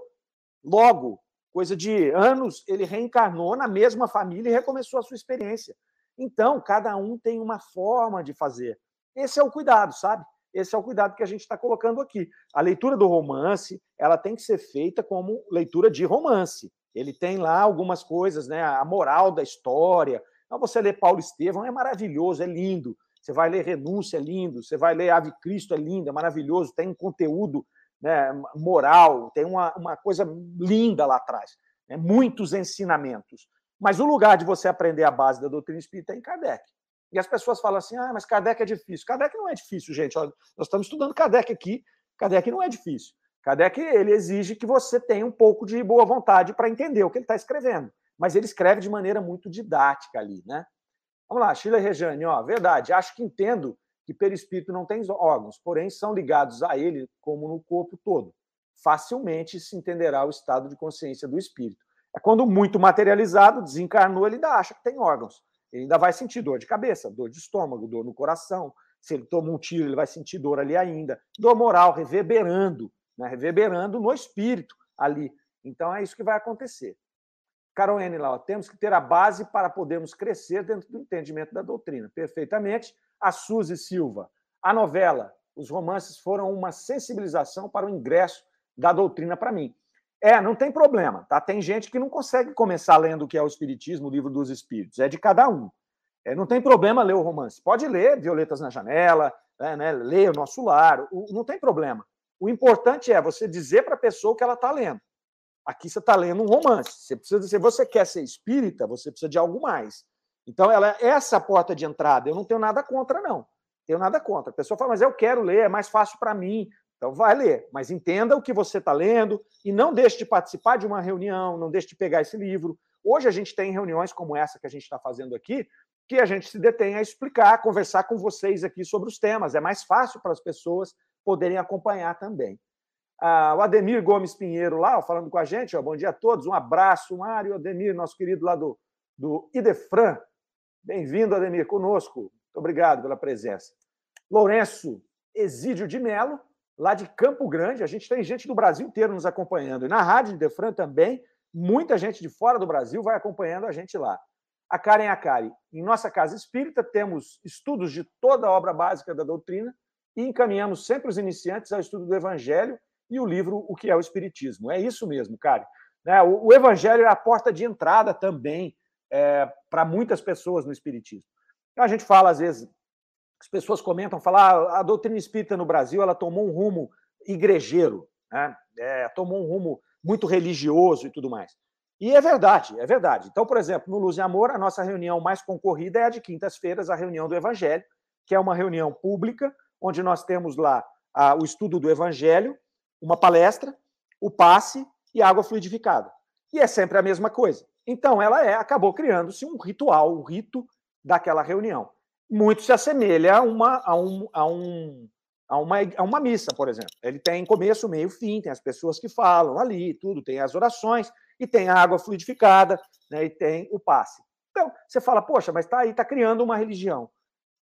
logo, coisa de anos, ele reencarnou na mesma família e recomeçou a sua experiência. Então, cada um tem uma forma de fazer. Esse é o cuidado, sabe? Esse é o cuidado que a gente está colocando aqui. A leitura do romance, ela tem que ser feita como leitura de romance. Ele tem lá algumas coisas, né? A moral da história. Então, você lê Paulo Estevão, é maravilhoso, é lindo. Você vai ler Renúncia, é lindo. Você vai ler Ave Cristo, é lindo, é maravilhoso. Tem um conteúdo né, moral, tem uma, uma coisa linda lá atrás. Né? Muitos ensinamentos. Mas o lugar de você aprender a base da doutrina espírita é em Kardec. E as pessoas falam assim: ah, mas Kardec é difícil. Kardec não é difícil, gente. nós estamos estudando Kardec aqui. Kardec não é difícil. Kardec ele exige que você tenha um pouco de boa vontade para entender o que ele está escrevendo. Mas ele escreve de maneira muito didática ali, né? Vamos lá, Sheila Rejane, ó, verdade. Acho que entendo que perispírito não tem órgãos, porém são ligados a ele como no corpo todo. Facilmente se entenderá o estado de consciência do espírito. É quando muito materializado, desencarnou, ele ainda acha que tem órgãos. Ele ainda vai sentir dor de cabeça, dor de estômago, dor no coração. Se ele toma um tiro, ele vai sentir dor ali ainda. Dor moral, reverberando, né? reverberando no espírito ali. Então é isso que vai acontecer. Carol N. lá, temos que ter a base para podermos crescer dentro do entendimento da doutrina. Perfeitamente. A Suzy Silva. A novela, os romances foram uma sensibilização para o ingresso da doutrina para mim. É, não tem problema, tá? Tem gente que não consegue começar lendo o que é o Espiritismo, o livro dos Espíritos. É de cada um. É, não tem problema ler o romance. Pode ler Violetas na Janela, é, né, ler O Nosso Lar, o, não tem problema. O importante é você dizer para a pessoa o que ela está lendo. Aqui você está lendo um romance. Você precisa, se você quer ser espírita, você precisa de algo mais. Então, ela é essa porta de entrada. Eu não tenho nada contra, não. Tenho nada contra. A pessoa fala, mas eu quero ler, é mais fácil para mim. Então, vai ler, mas entenda o que você está lendo e não deixe de participar de uma reunião, não deixe de pegar esse livro. Hoje a gente tem reuniões como essa que a gente está fazendo aqui, que a gente se detém a explicar, conversar com vocês aqui sobre os temas. É mais fácil para as pessoas poderem acompanhar também. Ah, o Ademir Gomes Pinheiro lá, ó, falando com a gente, ó, bom dia a todos, um abraço, Mário Ademir, nosso querido lá do, do Idefran. Bem-vindo, Ademir, conosco. Muito obrigado pela presença. Lourenço Exídio de Melo, lá de Campo Grande. A gente tem gente do Brasil inteiro nos acompanhando. E na Rádio de Defran também, muita gente de fora do Brasil vai acompanhando a gente lá. A Karen Akari. Em nossa casa espírita, temos estudos de toda a obra básica da doutrina, e encaminhamos sempre os iniciantes ao estudo do Evangelho e o livro O que é o Espiritismo. É isso mesmo, cara. Né, o Evangelho é a porta de entrada também é, para muitas pessoas no Espiritismo. Então, a gente fala, às vezes, as pessoas comentam, falam, ah, a doutrina espírita no Brasil ela tomou um rumo igrejeiro, né? é, tomou um rumo muito religioso e tudo mais. E é verdade, é verdade. Então, por exemplo, no Luz e Amor, a nossa reunião mais concorrida é a de quintas-feiras, a reunião do Evangelho, que é uma reunião pública, onde nós temos lá ah, o estudo do Evangelho, uma palestra, o passe e água fluidificada. E é sempre a mesma coisa. Então, ela é, acabou criando-se um ritual, um rito daquela reunião. Muito se assemelha a uma, a um, a um, a uma, a uma missa, por exemplo. Ele tem começo, meio, fim, tem as pessoas que falam ali, tudo, tem as orações, e tem a água fluidificada, né, e tem o passe. Então, você fala, poxa, mas está aí, está criando uma religião.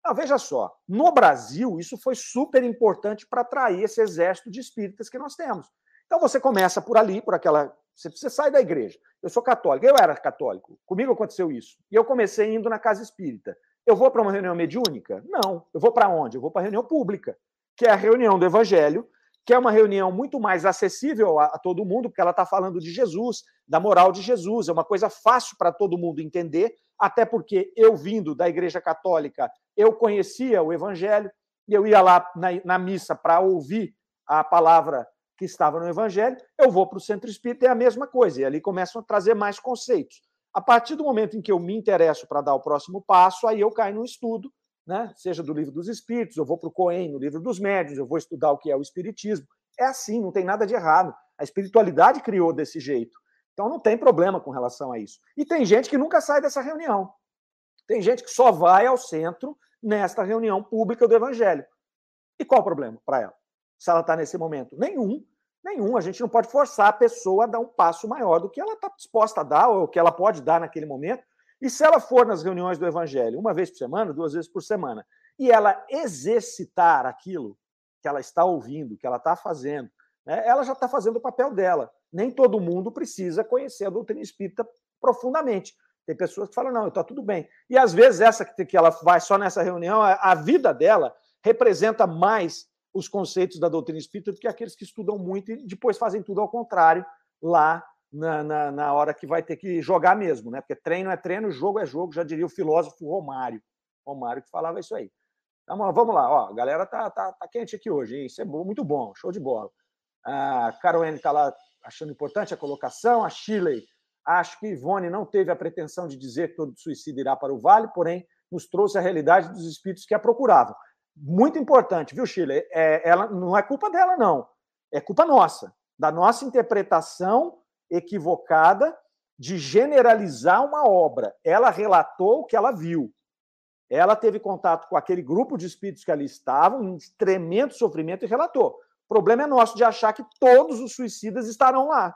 Ah, veja só, no Brasil, isso foi super importante para atrair esse exército de espíritas que nós temos. Então, você começa por ali, por aquela. Você, você sai da igreja. Eu sou católico, eu era católico, comigo aconteceu isso. E eu comecei indo na casa espírita. Eu vou para uma reunião mediúnica? Não. Eu vou para onde? Eu vou para a reunião pública, que é a reunião do Evangelho, que é uma reunião muito mais acessível a, a todo mundo, porque ela está falando de Jesus, da moral de Jesus, é uma coisa fácil para todo mundo entender, até porque eu, vindo da Igreja Católica, eu conhecia o Evangelho, e eu ia lá na, na missa para ouvir a palavra que estava no Evangelho, eu vou para o centro espírita, é a mesma coisa, e ali começam a trazer mais conceitos. A partir do momento em que eu me interesso para dar o próximo passo, aí eu caio no estudo né? seja do livro dos espíritos, eu vou para o Cohen, no livro dos médios, eu vou estudar o que é o espiritismo. É assim, não tem nada de errado. A espiritualidade criou desse jeito. Então não tem problema com relação a isso. E tem gente que nunca sai dessa reunião. Tem gente que só vai ao centro nesta reunião pública do Evangelho. E qual o problema para ela? Se ela está nesse momento? Nenhum. Nenhum. A gente não pode forçar a pessoa a dar um passo maior do que ela está disposta a dar, ou que ela pode dar naquele momento, e se ela for nas reuniões do Evangelho uma vez por semana, duas vezes por semana, e ela exercitar aquilo que ela está ouvindo, que ela está fazendo, né, ela já está fazendo o papel dela. Nem todo mundo precisa conhecer a doutrina espírita profundamente. Tem pessoas que falam, não, está tudo bem. E às vezes essa que ela vai só nessa reunião, a vida dela representa mais os conceitos da doutrina espírita do que aqueles que estudam muito e depois fazem tudo ao contrário lá na, na, na, hora que vai ter que jogar mesmo, né? Porque treino é treino, jogo é jogo, já diria o filósofo Romário. Romário que falava isso aí. Então, vamos lá, ó, a galera tá, tá, tá quente aqui hoje, hein? Isso é bom, muito bom, show de bola. A Caroline está lá achando importante a colocação, a Shirley acho que Ivone não teve a pretensão de dizer que todo suicídio irá para o vale, porém nos trouxe a realidade dos espíritos que a procuravam. Muito importante, viu, Shirley? É, ela, não é culpa dela, não. É culpa nossa, da nossa interpretação equivocada de generalizar uma obra. Ela relatou o que ela viu. Ela teve contato com aquele grupo de espíritos que ali estavam, em tremendo sofrimento, e relatou. O problema é nosso de achar que todos os suicidas estarão lá.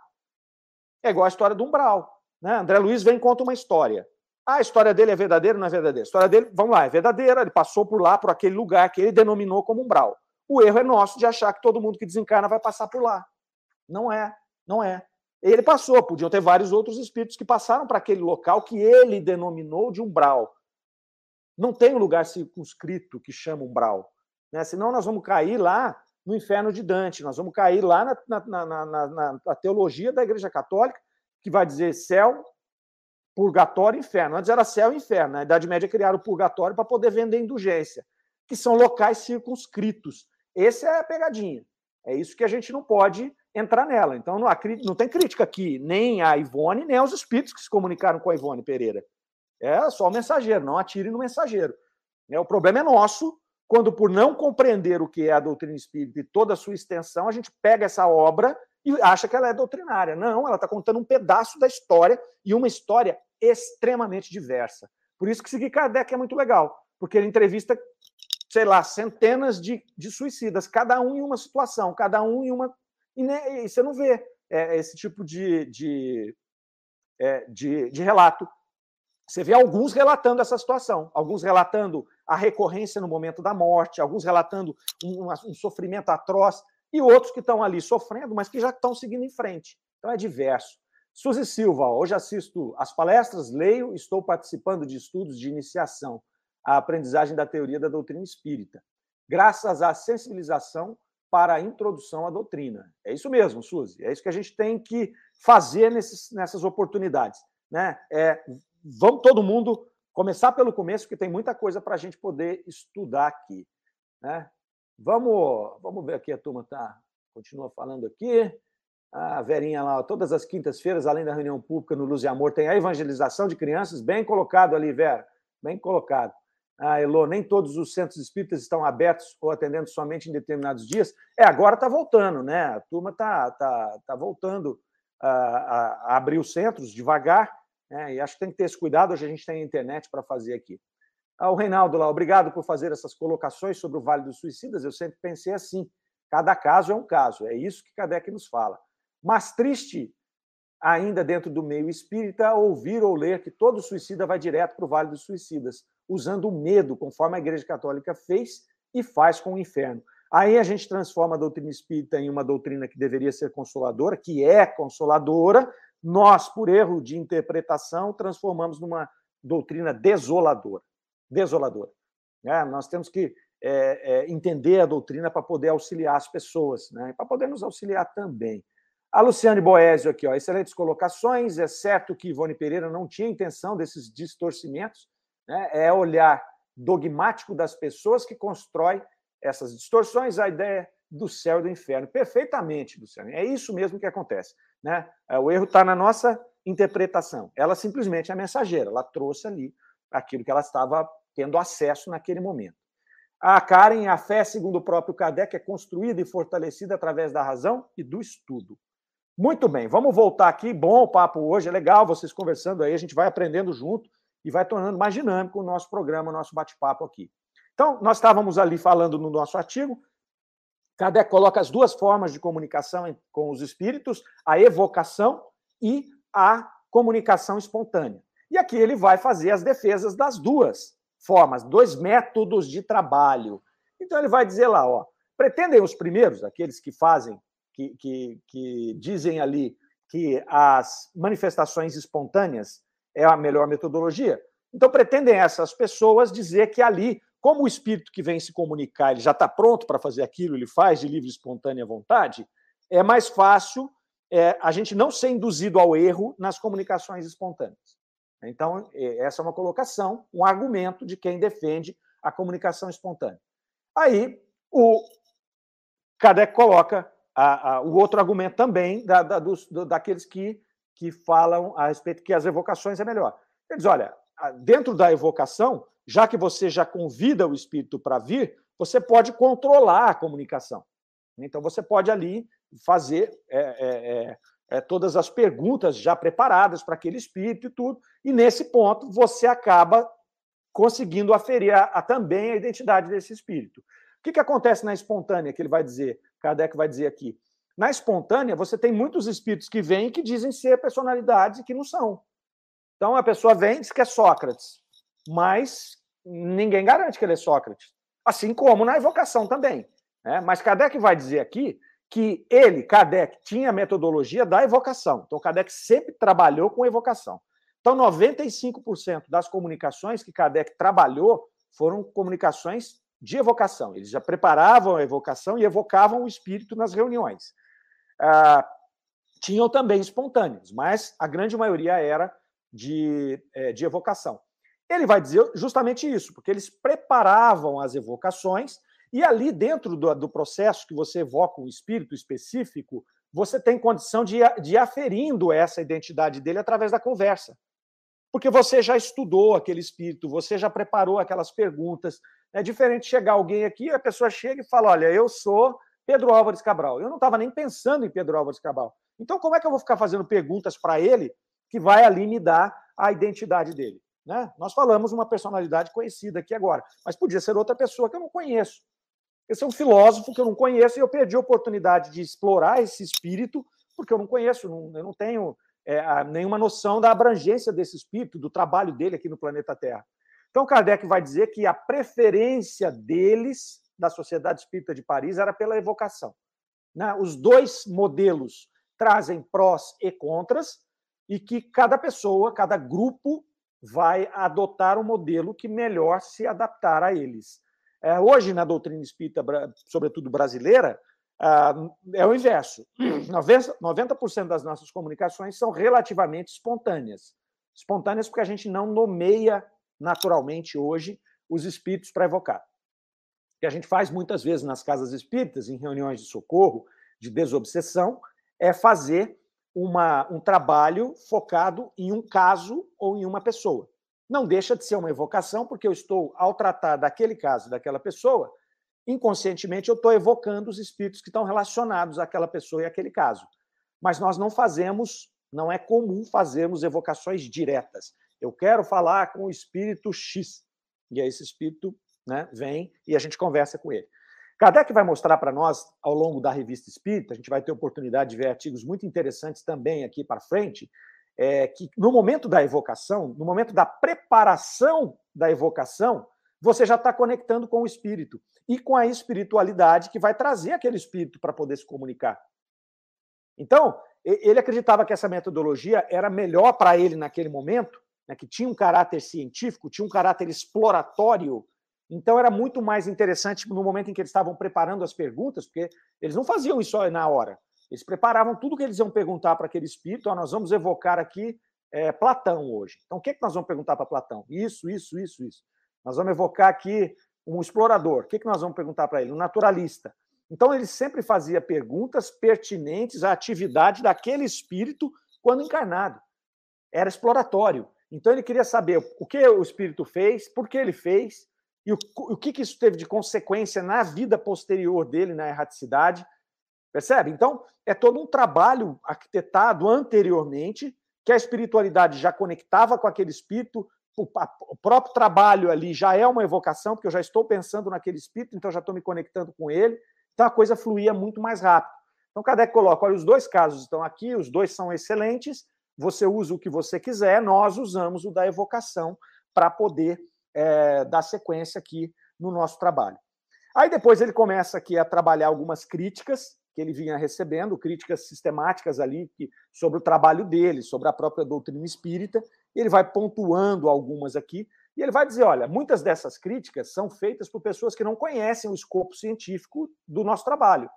É igual a história do Umbral. Né? André Luiz vem e conta uma história. Ah, a história dele é verdadeira ou não é verdadeira? A história dele, vamos lá, é verdadeira. Ele passou por lá, por aquele lugar que ele denominou como Umbral. O erro é nosso de achar que todo mundo que desencarna vai passar por lá. Não é, não é. Ele passou, podiam ter vários outros espíritos que passaram para aquele local que ele denominou de umbral. Não tem um lugar circunscrito que chama umbral. Né? Senão nós vamos cair lá no inferno de Dante, nós vamos cair lá na, na, na, na teologia da Igreja Católica, que vai dizer céu, purgatório e inferno. Antes era céu e inferno. Na Idade Média criaram o purgatório para poder vender indulgência, que são locais circunscritos. Essa é a pegadinha. É isso que a gente não pode entrar nela. Então não, há, não tem crítica aqui, nem a Ivone, nem aos espíritos que se comunicaram com a Ivone Pereira. É só o mensageiro, não atire no mensageiro. É, o problema é nosso, quando, por não compreender o que é a doutrina espírita e toda a sua extensão, a gente pega essa obra e acha que ela é doutrinária. Não, ela está contando um pedaço da história e uma história extremamente diversa. Por isso que seguir Kardec é muito legal, porque ele entrevista, sei lá, centenas de, de suicidas, cada um em uma situação, cada um em uma e, né, e você não vê é, esse tipo de, de, é, de, de relato. Você vê alguns relatando essa situação, alguns relatando a recorrência no momento da morte, alguns relatando um, um sofrimento atroz, e outros que estão ali sofrendo, mas que já estão seguindo em frente. Então é diverso. Suzy Silva, hoje assisto as palestras, leio, estou participando de estudos de iniciação à aprendizagem da teoria da doutrina espírita. graças à sensibilização para a introdução à doutrina. É isso mesmo, Suzy. É isso que a gente tem que fazer nesses, nessas oportunidades. Né? É, vamos todo mundo começar pelo começo, porque tem muita coisa para a gente poder estudar aqui. Né? Vamos, vamos ver aqui, a turma tá, continua falando aqui. A Verinha lá, todas as quintas-feiras, além da reunião pública no Luz e Amor, tem a evangelização de crianças, bem colocado ali, Vera, bem colocado. Ah, Elô, nem todos os centros espíritas estão abertos ou atendendo somente em determinados dias. É, agora está voltando, né? A turma está tá, tá voltando a, a, a, abrir os centros devagar, né? e acho que tem que ter esse cuidado. Hoje a gente tem internet para fazer aqui. Ah, o Reinaldo lá, obrigado por fazer essas colocações sobre o Vale dos Suicidas. Eu sempre pensei assim: cada caso é um caso, é isso que Kardec nos fala. Mas triste ainda dentro do meio espírita, ouvir ou ler que todo suicida vai direto para o Vale dos Suicidas, usando o medo, conforme a Igreja Católica fez e faz com o inferno. Aí a gente transforma a doutrina espírita em uma doutrina que deveria ser consoladora, que é consoladora, nós, por erro de interpretação, transformamos numa doutrina desoladora. Desoladora. É, nós temos que é, é, entender a doutrina para poder auxiliar as pessoas, né? para poder nos auxiliar também. A Luciane Boésio aqui, ó, excelentes colocações. É certo que Ivone Pereira não tinha intenção desses distorcimentos, né? é olhar dogmático das pessoas que constrói essas distorções, a ideia do céu e do inferno. Perfeitamente, Luciane. É isso mesmo que acontece. Né? É, o erro está na nossa interpretação. Ela simplesmente é mensageira, ela trouxe ali aquilo que ela estava tendo acesso naquele momento. A Karen, a fé, segundo o próprio Kardec, é construída e fortalecida através da razão e do estudo. Muito bem, vamos voltar aqui. Bom o papo hoje, é legal vocês conversando aí, a gente vai aprendendo junto e vai tornando mais dinâmico o nosso programa, o nosso bate-papo aqui. Então, nós estávamos ali falando no nosso artigo, Kardec coloca as duas formas de comunicação com os espíritos, a evocação e a comunicação espontânea. E aqui ele vai fazer as defesas das duas formas, dois métodos de trabalho. Então ele vai dizer lá, ó, pretendem os primeiros, aqueles que fazem que, que, que dizem ali que as manifestações espontâneas é a melhor metodologia. Então, pretendem essas pessoas dizer que ali, como o espírito que vem se comunicar, ele já está pronto para fazer aquilo, ele faz de livre e espontânea vontade, é mais fácil é, a gente não ser induzido ao erro nas comunicações espontâneas. Então, é, essa é uma colocação, um argumento de quem defende a comunicação espontânea. Aí, o Kardec coloca a, a, o outro argumento também da, da, dos, do, daqueles que, que falam a respeito que as evocações é melhor. Eles, olha, dentro da evocação, já que você já convida o espírito para vir, você pode controlar a comunicação. Então, você pode ali fazer é, é, é, todas as perguntas já preparadas para aquele espírito e tudo, e nesse ponto você acaba conseguindo aferir a, a, também a identidade desse espírito. O que, que acontece na espontânea, que ele vai dizer? Kardec vai dizer aqui. Na espontânea, você tem muitos espíritos que vêm que dizem ser personalidades e que não são. Então, a pessoa vem e diz que é Sócrates, mas ninguém garante que ele é Sócrates. Assim como na evocação também. Né? Mas Kardec vai dizer aqui que ele, Kardec, tinha a metodologia da evocação. Então, Kardec sempre trabalhou com evocação. Então, 95% das comunicações que Kardec trabalhou foram comunicações de evocação. Eles já preparavam a evocação e evocavam o espírito nas reuniões. Ah, tinham também espontâneos, mas a grande maioria era de, é, de evocação. Ele vai dizer justamente isso, porque eles preparavam as evocações e ali dentro do, do processo que você evoca um espírito específico, você tem condição de, de aferindo essa identidade dele através da conversa. Porque você já estudou aquele espírito, você já preparou aquelas perguntas, é diferente chegar alguém aqui, a pessoa chega e fala: Olha, eu sou Pedro Álvares Cabral. Eu não estava nem pensando em Pedro Álvares Cabral. Então, como é que eu vou ficar fazendo perguntas para ele que vai ali me dar a identidade dele? Né? Nós falamos uma personalidade conhecida aqui agora, mas podia ser outra pessoa que eu não conheço. Esse é um filósofo que eu não conheço e eu perdi a oportunidade de explorar esse espírito porque eu não conheço, não, eu não tenho é, nenhuma noção da abrangência desse espírito, do trabalho dele aqui no planeta Terra. Então, Kardec vai dizer que a preferência deles, da Sociedade Espírita de Paris, era pela evocação. Né? Os dois modelos trazem prós e contras, e que cada pessoa, cada grupo, vai adotar um modelo que melhor se adaptar a eles. É, hoje, na doutrina espírita, sobretudo brasileira, ah, é o inverso. 90% das nossas comunicações são relativamente espontâneas. Espontâneas porque a gente não nomeia naturalmente hoje os espíritos para evocar. O que a gente faz muitas vezes nas casas espíritas, em reuniões de socorro, de desobsessão, é fazer uma, um trabalho focado em um caso ou em uma pessoa. Não deixa de ser uma evocação, porque eu estou, ao tratar daquele caso, daquela pessoa, inconscientemente eu estou evocando os espíritos que estão relacionados àquela pessoa e àquele caso. Mas nós não fazemos, não é comum fazermos evocações diretas. Eu quero falar com o espírito X. E aí esse espírito né, vem e a gente conversa com ele. Kardec vai mostrar para nós, ao longo da revista Espírita, a gente vai ter oportunidade de ver artigos muito interessantes também aqui para frente, é, que no momento da evocação, no momento da preparação da evocação, você já está conectando com o espírito e com a espiritualidade que vai trazer aquele espírito para poder se comunicar. Então, ele acreditava que essa metodologia era melhor para ele naquele momento, né, que tinha um caráter científico, tinha um caráter exploratório então era muito mais interessante no momento em que eles estavam preparando as perguntas, porque eles não faziam isso na hora. Eles preparavam tudo que eles iam perguntar para aquele espírito. Ó, nós vamos evocar aqui é, Platão hoje. Então o que, é que nós vamos perguntar para Platão? Isso, isso, isso, isso. Nós vamos evocar aqui um explorador. O que, é que nós vamos perguntar para ele? Um naturalista. Então ele sempre fazia perguntas pertinentes à atividade daquele espírito quando encarnado. Era exploratório. Então ele queria saber o que o espírito fez, por que ele fez, e o, o que, que isso teve de consequência na vida posterior dele, na erraticidade. Percebe? Então, é todo um trabalho arquitetado anteriormente, que a espiritualidade já conectava com aquele espírito, o, próprio trabalho ali já é uma evocação, porque eu já estou pensando naquele espírito, então já estou me conectando com ele, então a coisa fluía muito mais rápido. Então, Kardec coloca: olha, os dois casos estão aqui, os dois são excelentes, você usa o que você quiser, nós usamos o da evocação para poder é, dar sequência aqui no nosso trabalho. Aí depois ele começa aqui a trabalhar algumas críticas que ele vinha recebendo, críticas sistemáticas ali que, sobre o trabalho dele, sobre a própria doutrina espírita, ele vai pontuando algumas aqui, e ele vai dizer, olha, muitas dessas críticas são feitas por pessoas que não conhecem o escopo científico do nosso trabalho.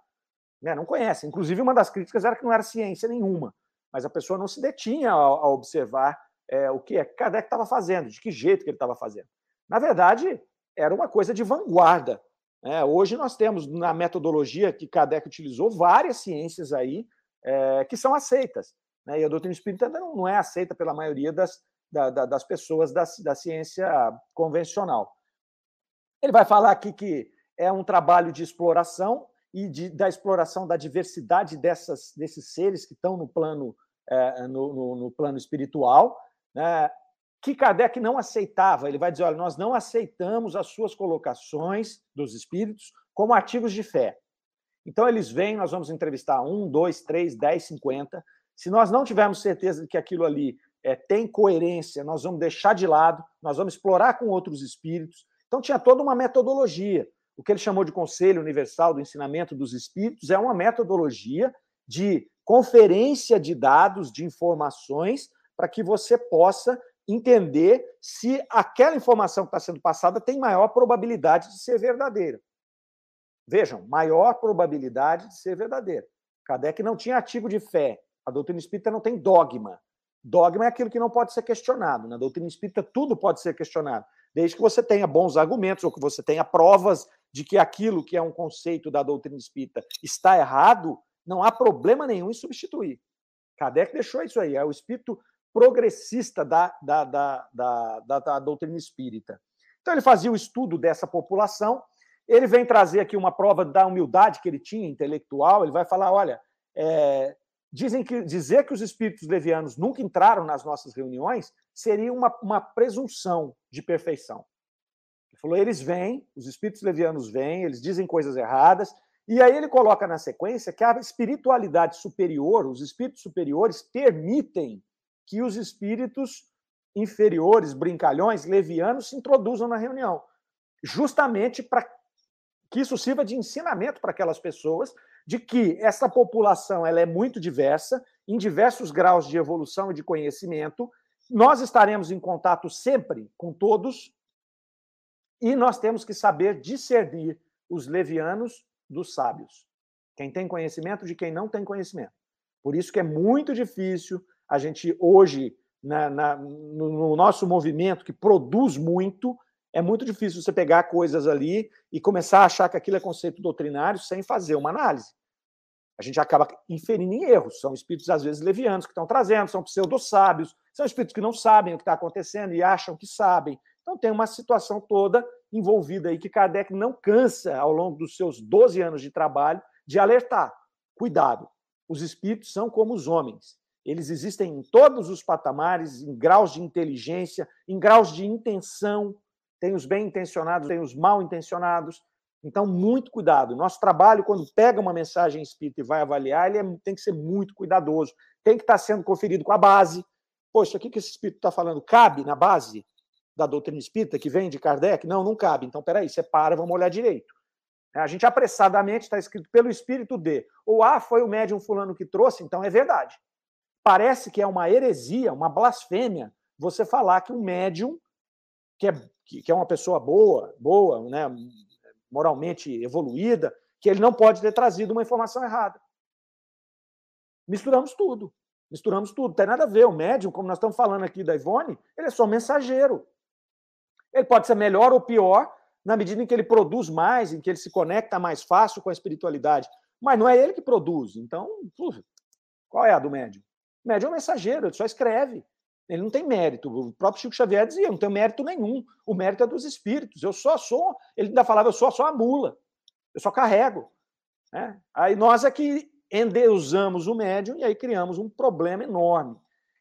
Né? Não conhecem. Inclusive, uma das críticas era que não era ciência nenhuma, mas a pessoa não se detinha a, a observar é, o que é Kardec estava fazendo, de que jeito que ele estava fazendo. Na verdade, era uma coisa de vanguarda. Né? Hoje nós temos na metodologia que Kardec utilizou várias ciências aí é, que são aceitas. Né? E a doutrina espírita não, não é aceita pela maioria das, da, da, das pessoas da, da ciência convencional. Ele vai falar aqui que é um trabalho de exploração e de, da exploração da diversidade dessas, desses seres que estão no plano, é, no, no, no, plano espiritual. Né? Que Kardec não aceitava. Ele vai dizer: olha, nós não aceitamos as suas colocações dos espíritos como artigos de fé. Então, eles vêm, nós vamos entrevistar um, dois, três, dez, cinquenta. Se nós não tivermos certeza de que aquilo ali é, tem coerência, nós vamos deixar de lado, nós vamos explorar com outros espíritos. Então, tinha toda uma metodologia. O que ele chamou de Conselho Universal do Ensinamento dos Espíritos é uma metodologia de conferência de dados, de informações, para que você possa entender se aquela informação que está sendo passada tem maior probabilidade de ser verdadeira. Vejam, maior probabilidade de ser verdadeira. Kardec não tinha artigo de fé. A doutrina espírita não tem dogma. Dogma é aquilo que não pode ser questionado. Na doutrina espírita, tudo pode ser questionado, desde que você tenha bons argumentos ou que você tenha provas de que aquilo que é um conceito da doutrina espírita está errado, não há problema nenhum em substituir. Kardec deixou isso aí. É o espírito progressista da, da, da, da, da doutrina espírita. Então, ele fazia o estudo dessa população, ele vem trazer aqui uma prova da humildade que ele tinha, intelectual, ele vai falar, olha, é, dizem que dizer que os espíritos levianos nunca entraram nas nossas reuniões seria uma, uma presunção de perfeição. Ele falou, eles vêm, os espíritos levianos vêm, eles dizem coisas erradas, e aí ele coloca na sequência que a espiritualidade superior, os espíritos superiores permitem que os espíritos inferiores, brincalhões, levianos, se introduzam na reunião, justamente para que isso sirva de ensinamento para aquelas pessoas de que essa população ela é muito diversa, em diversos graus de evolução e de conhecimento. Nós estaremos em contato sempre com todos, E nós temos que saber discernir os levianos dos sábios. Quem tem conhecimento de quem não tem conhecimento. Por isso que é muito difícil a gente hoje, na, na, no, no nosso movimento que produz muito, é muito difícil você pegar coisas ali e começar a achar que aquilo é conceito doutrinário sem fazer uma análise. A gente acaba inferindo em erros. São espíritos, às vezes, levianos que estão trazendo, são pseudo-sábios, são espíritos que não sabem o que está acontecendo e acham que sabem. Então, tem uma situação toda envolvida aí que Kardec não cansa, ao longo dos seus 12 anos de trabalho, de alertar. Cuidado, os espíritos são como os homens. Eles existem em todos os patamares, em graus de inteligência, em graus de intenção. Tem os bem intencionados, tem os mal intencionados. Então, muito cuidado. Nosso trabalho, quando pega uma mensagem espírita e vai avaliar, ele é, tem que ser muito cuidadoso. Tem que estar sendo conferido com a base. Poxa, o que esse espírito está falando? Cabe na base da doutrina espírita que vem de Kardec? Não, não cabe. Então, peraí, separa, vamos olhar direito. É, a gente apressadamente está escrito pelo espírito de. Ou ah, foi o médium fulano que trouxe, então é verdade. Parece que é uma heresia, uma blasfêmia, você falar que um médium, que é, que é uma pessoa boa, boa, né, moralmente evoluída, que ele não pode ter trazido uma informação errada. Misturamos tudo. Misturamos tudo. Não tem nada a ver. O médium, como nós estamos falando aqui da Ivone, ele é só mensageiro. Ele pode ser melhor ou pior, na medida em que ele produz mais, em que ele se conecta mais fácil com a espiritualidade. Mas não é ele que produz. Então, qual é a do médium? Médium é um mensageiro, ele só escreve. Ele não tem mérito. O próprio Chico Xavier dizia: não tem mérito nenhum. O mérito é dos espíritos. Eu só sou. Ele ainda falava: eu sou só a mula. Eu só carrego. Né? Aí nós é que endeusamos o médium e aí criamos um problema enorme.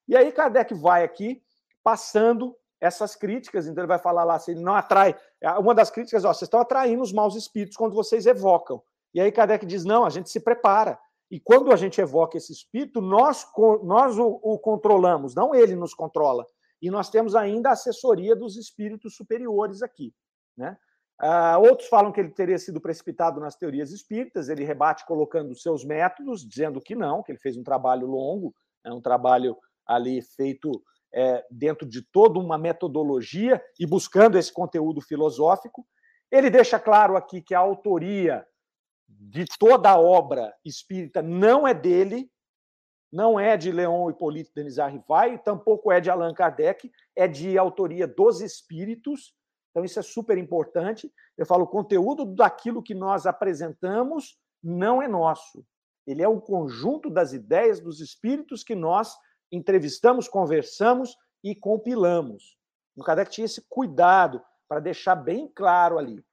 E aí Kardec vai aqui passando essas críticas, então ele vai falar lá, se ele não atrai. É, uma das críticas, ó, vocês estão atraindo os maus espíritos quando vocês evocam. E aí Kardec diz: não, a gente se prepara. E quando a gente evoca esse espírito, nós, nós o, o controlamos, não ele nos controla. E nós temos ainda a assessoria dos espíritos superiores aqui. Né? Uh, outros falam que ele teria sido precipitado nas teorias espíritas, ele rebate colocando seus métodos, dizendo que não, que ele fez um trabalho longo, é um trabalho ali feito é, dentro de toda uma metodologia e buscando esse conteúdo filosófico. Ele deixa claro aqui que a autoria de toda a obra espírita não é dele, não é de Leon Hipólito Denizar Rivai, tampouco é de Allan Kardec, é de autoria dos espíritos. Então, isso é super importante. Eu falo, o conteúdo daquilo que nós apresentamos não é nosso. Ele é o conjunto das ideias dos espíritos que nós entrevistamos, conversamos e compilamos. O Kardec tinha esse cuidado para deixar bem claro ali.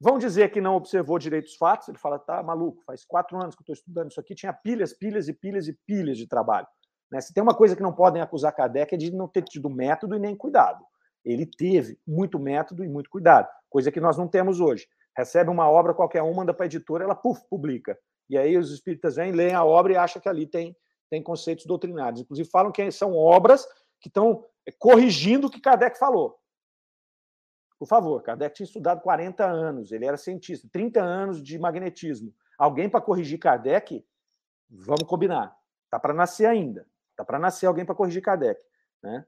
Vão dizer que não observou direito os fatos, ele fala, tá maluco, faz quatro anos que eu estou estudando isso aqui, tinha pilhas, pilhas e pilhas e pilhas de trabalho. Né? Se tem uma coisa que não podem acusar Kardec é de não ter tido método e nem cuidado. Ele teve muito método e muito cuidado, coisa que nós não temos hoje. Recebe uma obra qualquer uma, manda para a editora, ela puf, publica. E aí os espíritas vêm, leem a obra e acham que ali tem tem conceitos doutrinários. Inclusive, falam que são obras que estão é, corrigindo o que Kardec falou. Por favor, Kardec tinha estudado 40 anos, ele era cientista, 30 anos de magnetismo. Alguém para corrigir Kardec? Vamos combinar. Está para nascer ainda. Está para nascer alguém para corrigir Kardec. Né?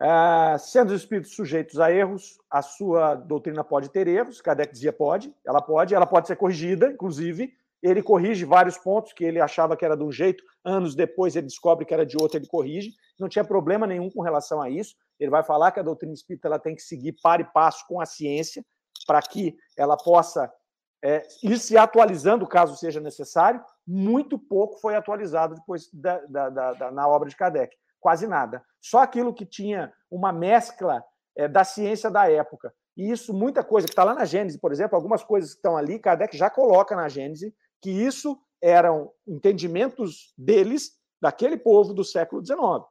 Ah, sendo os espíritos sujeitos a erros, a sua doutrina pode ter erros. Kardec dizia pode, ela pode, ela pode ser corrigida, inclusive, ele corrige vários pontos que ele achava que era de um jeito, anos depois ele descobre que era de outro, ele corrige. Não tinha problema nenhum com relação a isso. Ele vai falar que a doutrina espírita ela tem que seguir par e passo com a ciência, para que ela possa é, ir se atualizando, caso seja necessário. Muito pouco foi atualizado depois da, da, da, na obra de Kardec, quase nada. Só aquilo que tinha uma mescla é, da ciência da época. E isso, muita coisa que está lá na Gênese, por exemplo, algumas coisas que estão ali, Kardec já coloca na Gênese, que isso eram entendimentos deles, daquele povo do século XIX.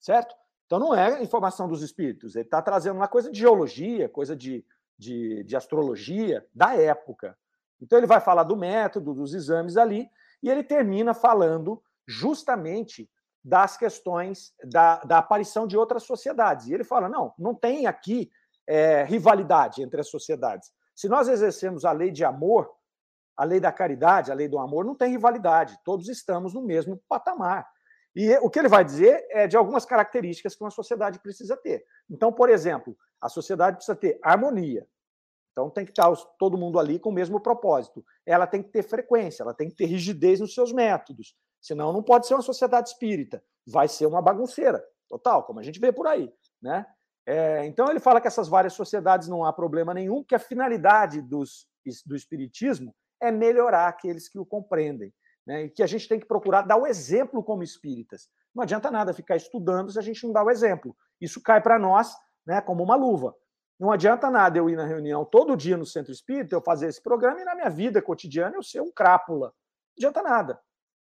Certo? Então não é informação dos espíritos, ele está trazendo uma coisa de geologia, coisa de, de, de astrologia da época. Então ele vai falar do método, dos exames ali, e ele termina falando justamente das questões da, da aparição de outras sociedades. E ele fala: não, não tem aqui é, rivalidade entre as sociedades. Se nós exercemos a lei de amor, a lei da caridade, a lei do amor, não tem rivalidade. Todos estamos no mesmo patamar. E o que ele vai dizer é de algumas características que uma sociedade precisa ter. Então, por exemplo, a sociedade precisa ter harmonia. Então, tem que estar todo mundo ali com o mesmo propósito. Ela tem que ter frequência, ela tem que ter rigidez nos seus métodos. Senão, não pode ser uma sociedade espírita. Vai ser uma bagunceira, total, como a gente vê por aí. Né? É, então, ele fala que essas várias sociedades não há problema nenhum, que a finalidade dos, do espiritismo é melhorar aqueles que o compreendem né? e que a gente tem que procurar dar o exemplo como espíritas. Não adianta nada ficar estudando se a gente não dá o exemplo. Isso cai para nós né, como uma luva. Não adianta nada eu ir na reunião todo dia no centro espírita, eu fazer esse programa e na minha vida cotidiana eu ser um crápula. Não adianta nada.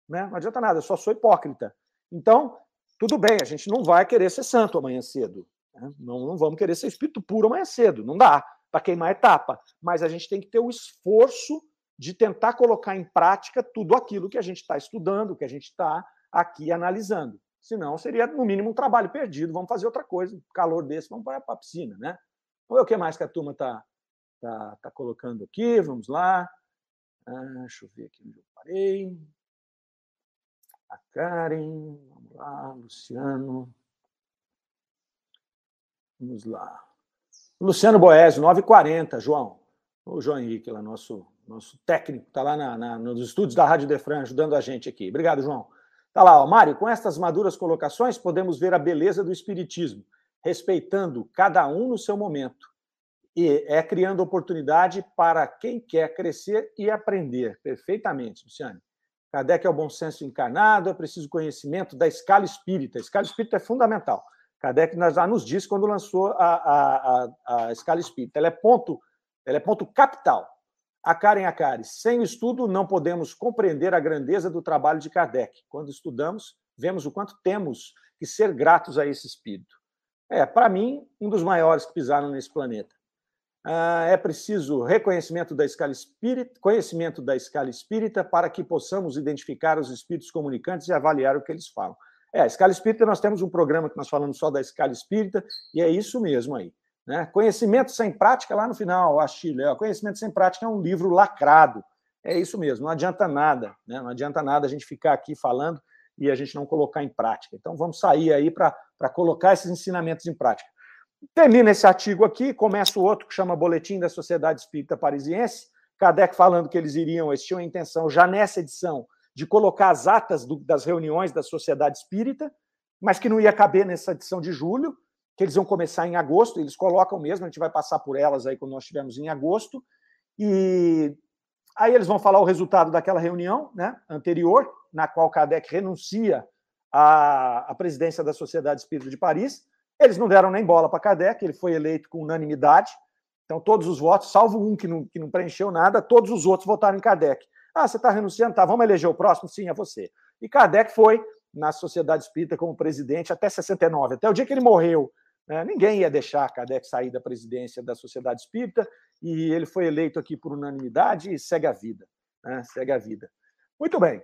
Né? Não adianta nada, eu só sou hipócrita. Então, tudo bem, a gente não vai querer ser santo amanhã cedo. Né? Não, não vamos querer ser espírito puro amanhã cedo. Não dá para queimar etapa. Mas a gente tem que ter o esforço de tentar colocar em prática tudo aquilo que a gente está estudando, que a gente está aqui analisando. Senão seria, no mínimo, um trabalho perdido. Vamos fazer outra coisa. Calor desse, vamos para a piscina, né? Vamos ver o que mais que a turma está tá, tá colocando aqui. Vamos lá. Ah, deixa eu ver aqui onde eu parei. A Karen, vamos lá, Luciano. Vamos lá. Luciano Boésio, 9h40, João. O João Henrique, lá, nosso nosso técnico, está lá na, na, nos estúdios da Rádio Defran ajudando a gente aqui. Obrigado, João. Está lá, ó, Mário, com estas maduras colocações, podemos ver a beleza do Espiritismo, respeitando cada um no seu momento. E é criando oportunidade para quem quer crescer e aprender. Perfeitamente, Luciane. Kardec é o bom senso encarnado, é preciso conhecimento da escala espírita. A escala espírita é fundamental. Kardec já nos disse quando lançou a, a, a, a escala espírita. Ela é ponto, ela é ponto capital a Karen Akari, sem o estudo não podemos compreender a grandeza do trabalho de Kardec. Quando estudamos, vemos o quanto temos que ser gratos a esse espírito. É, para mim, um dos maiores que pisaram nesse planeta. Ah, é preciso reconhecimento da escala espírita, conhecimento da escala espírita para que possamos identificar os espíritos comunicantes e avaliar o que eles falam. É, a escala espírita, nós temos um programa que nós falamos só da escala espírita, e é isso mesmo aí. Né? Conhecimento sem prática, lá no final, a Chile, ó, Conhecimento sem prática é um livro lacrado. É isso mesmo, não adianta nada, né? não adianta nada a gente ficar aqui falando e a gente não colocar em prática. Então vamos sair aí para colocar esses ensinamentos em prática. Termina esse artigo aqui, começa o outro que chama Boletim da Sociedade Espírita Parisiense, Kardec falando que eles iriam, eles tinham a intenção, já nessa edição, de colocar as atas do, das reuniões da Sociedade Espírita, mas que não ia caber nessa edição de julho, que eles vão começar em agosto, eles colocam mesmo, a gente vai passar por elas aí quando nós estivermos em agosto, e aí eles vão falar o resultado daquela reunião né, anterior, na qual Kardec renuncia à, à presidência da Sociedade Espírita de Paris. Eles não deram nem bola para Kardec, ele foi eleito com unanimidade, então todos os votos, salvo um que não, que não preencheu nada, todos os outros votaram em Kardec. Ah, você está renunciando? Tá, vamos eleger o próximo? Sim, é você. E Kardec foi na Sociedade Espírita como presidente até 69, até o dia que ele morreu? Ninguém ia deixar Kardec sair da presidência da Sociedade Espírita e ele foi eleito aqui por unanimidade e segue a vida. Né? Segue a vida. Muito bem.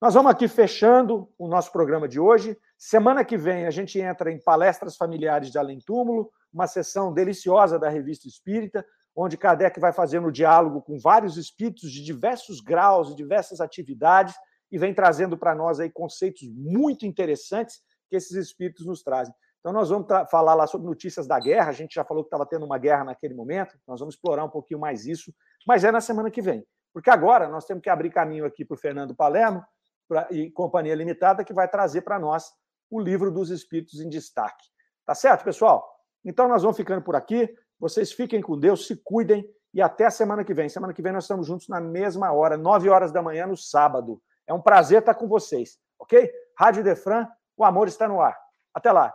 Nós vamos aqui fechando o nosso programa de hoje. Semana que vem a gente entra em palestras familiares de Além Túmulo, uma sessão deliciosa da Revista Espírita, onde Kardec vai fazendo diálogo com vários espíritos de diversos graus e diversas atividades e vem trazendo para nós aí conceitos muito interessantes que esses espíritos nos trazem. Então, nós vamos falar lá sobre notícias da guerra. A gente já falou que estava tendo uma guerra naquele momento. Nós vamos explorar um pouquinho mais isso, mas é na semana que vem. Porque agora nós temos que abrir caminho aqui para o Fernando Palermo pra, e Companhia Limitada, que vai trazer para nós o livro dos Espíritos em Destaque. Tá certo, pessoal? Então, nós vamos ficando por aqui. Vocês fiquem com Deus, se cuidem e até a semana que vem. Semana que vem nós estamos juntos na mesma hora, 9 horas da manhã, no sábado. É um prazer estar com vocês, ok? Rádio Defran, o amor está no ar. Até lá.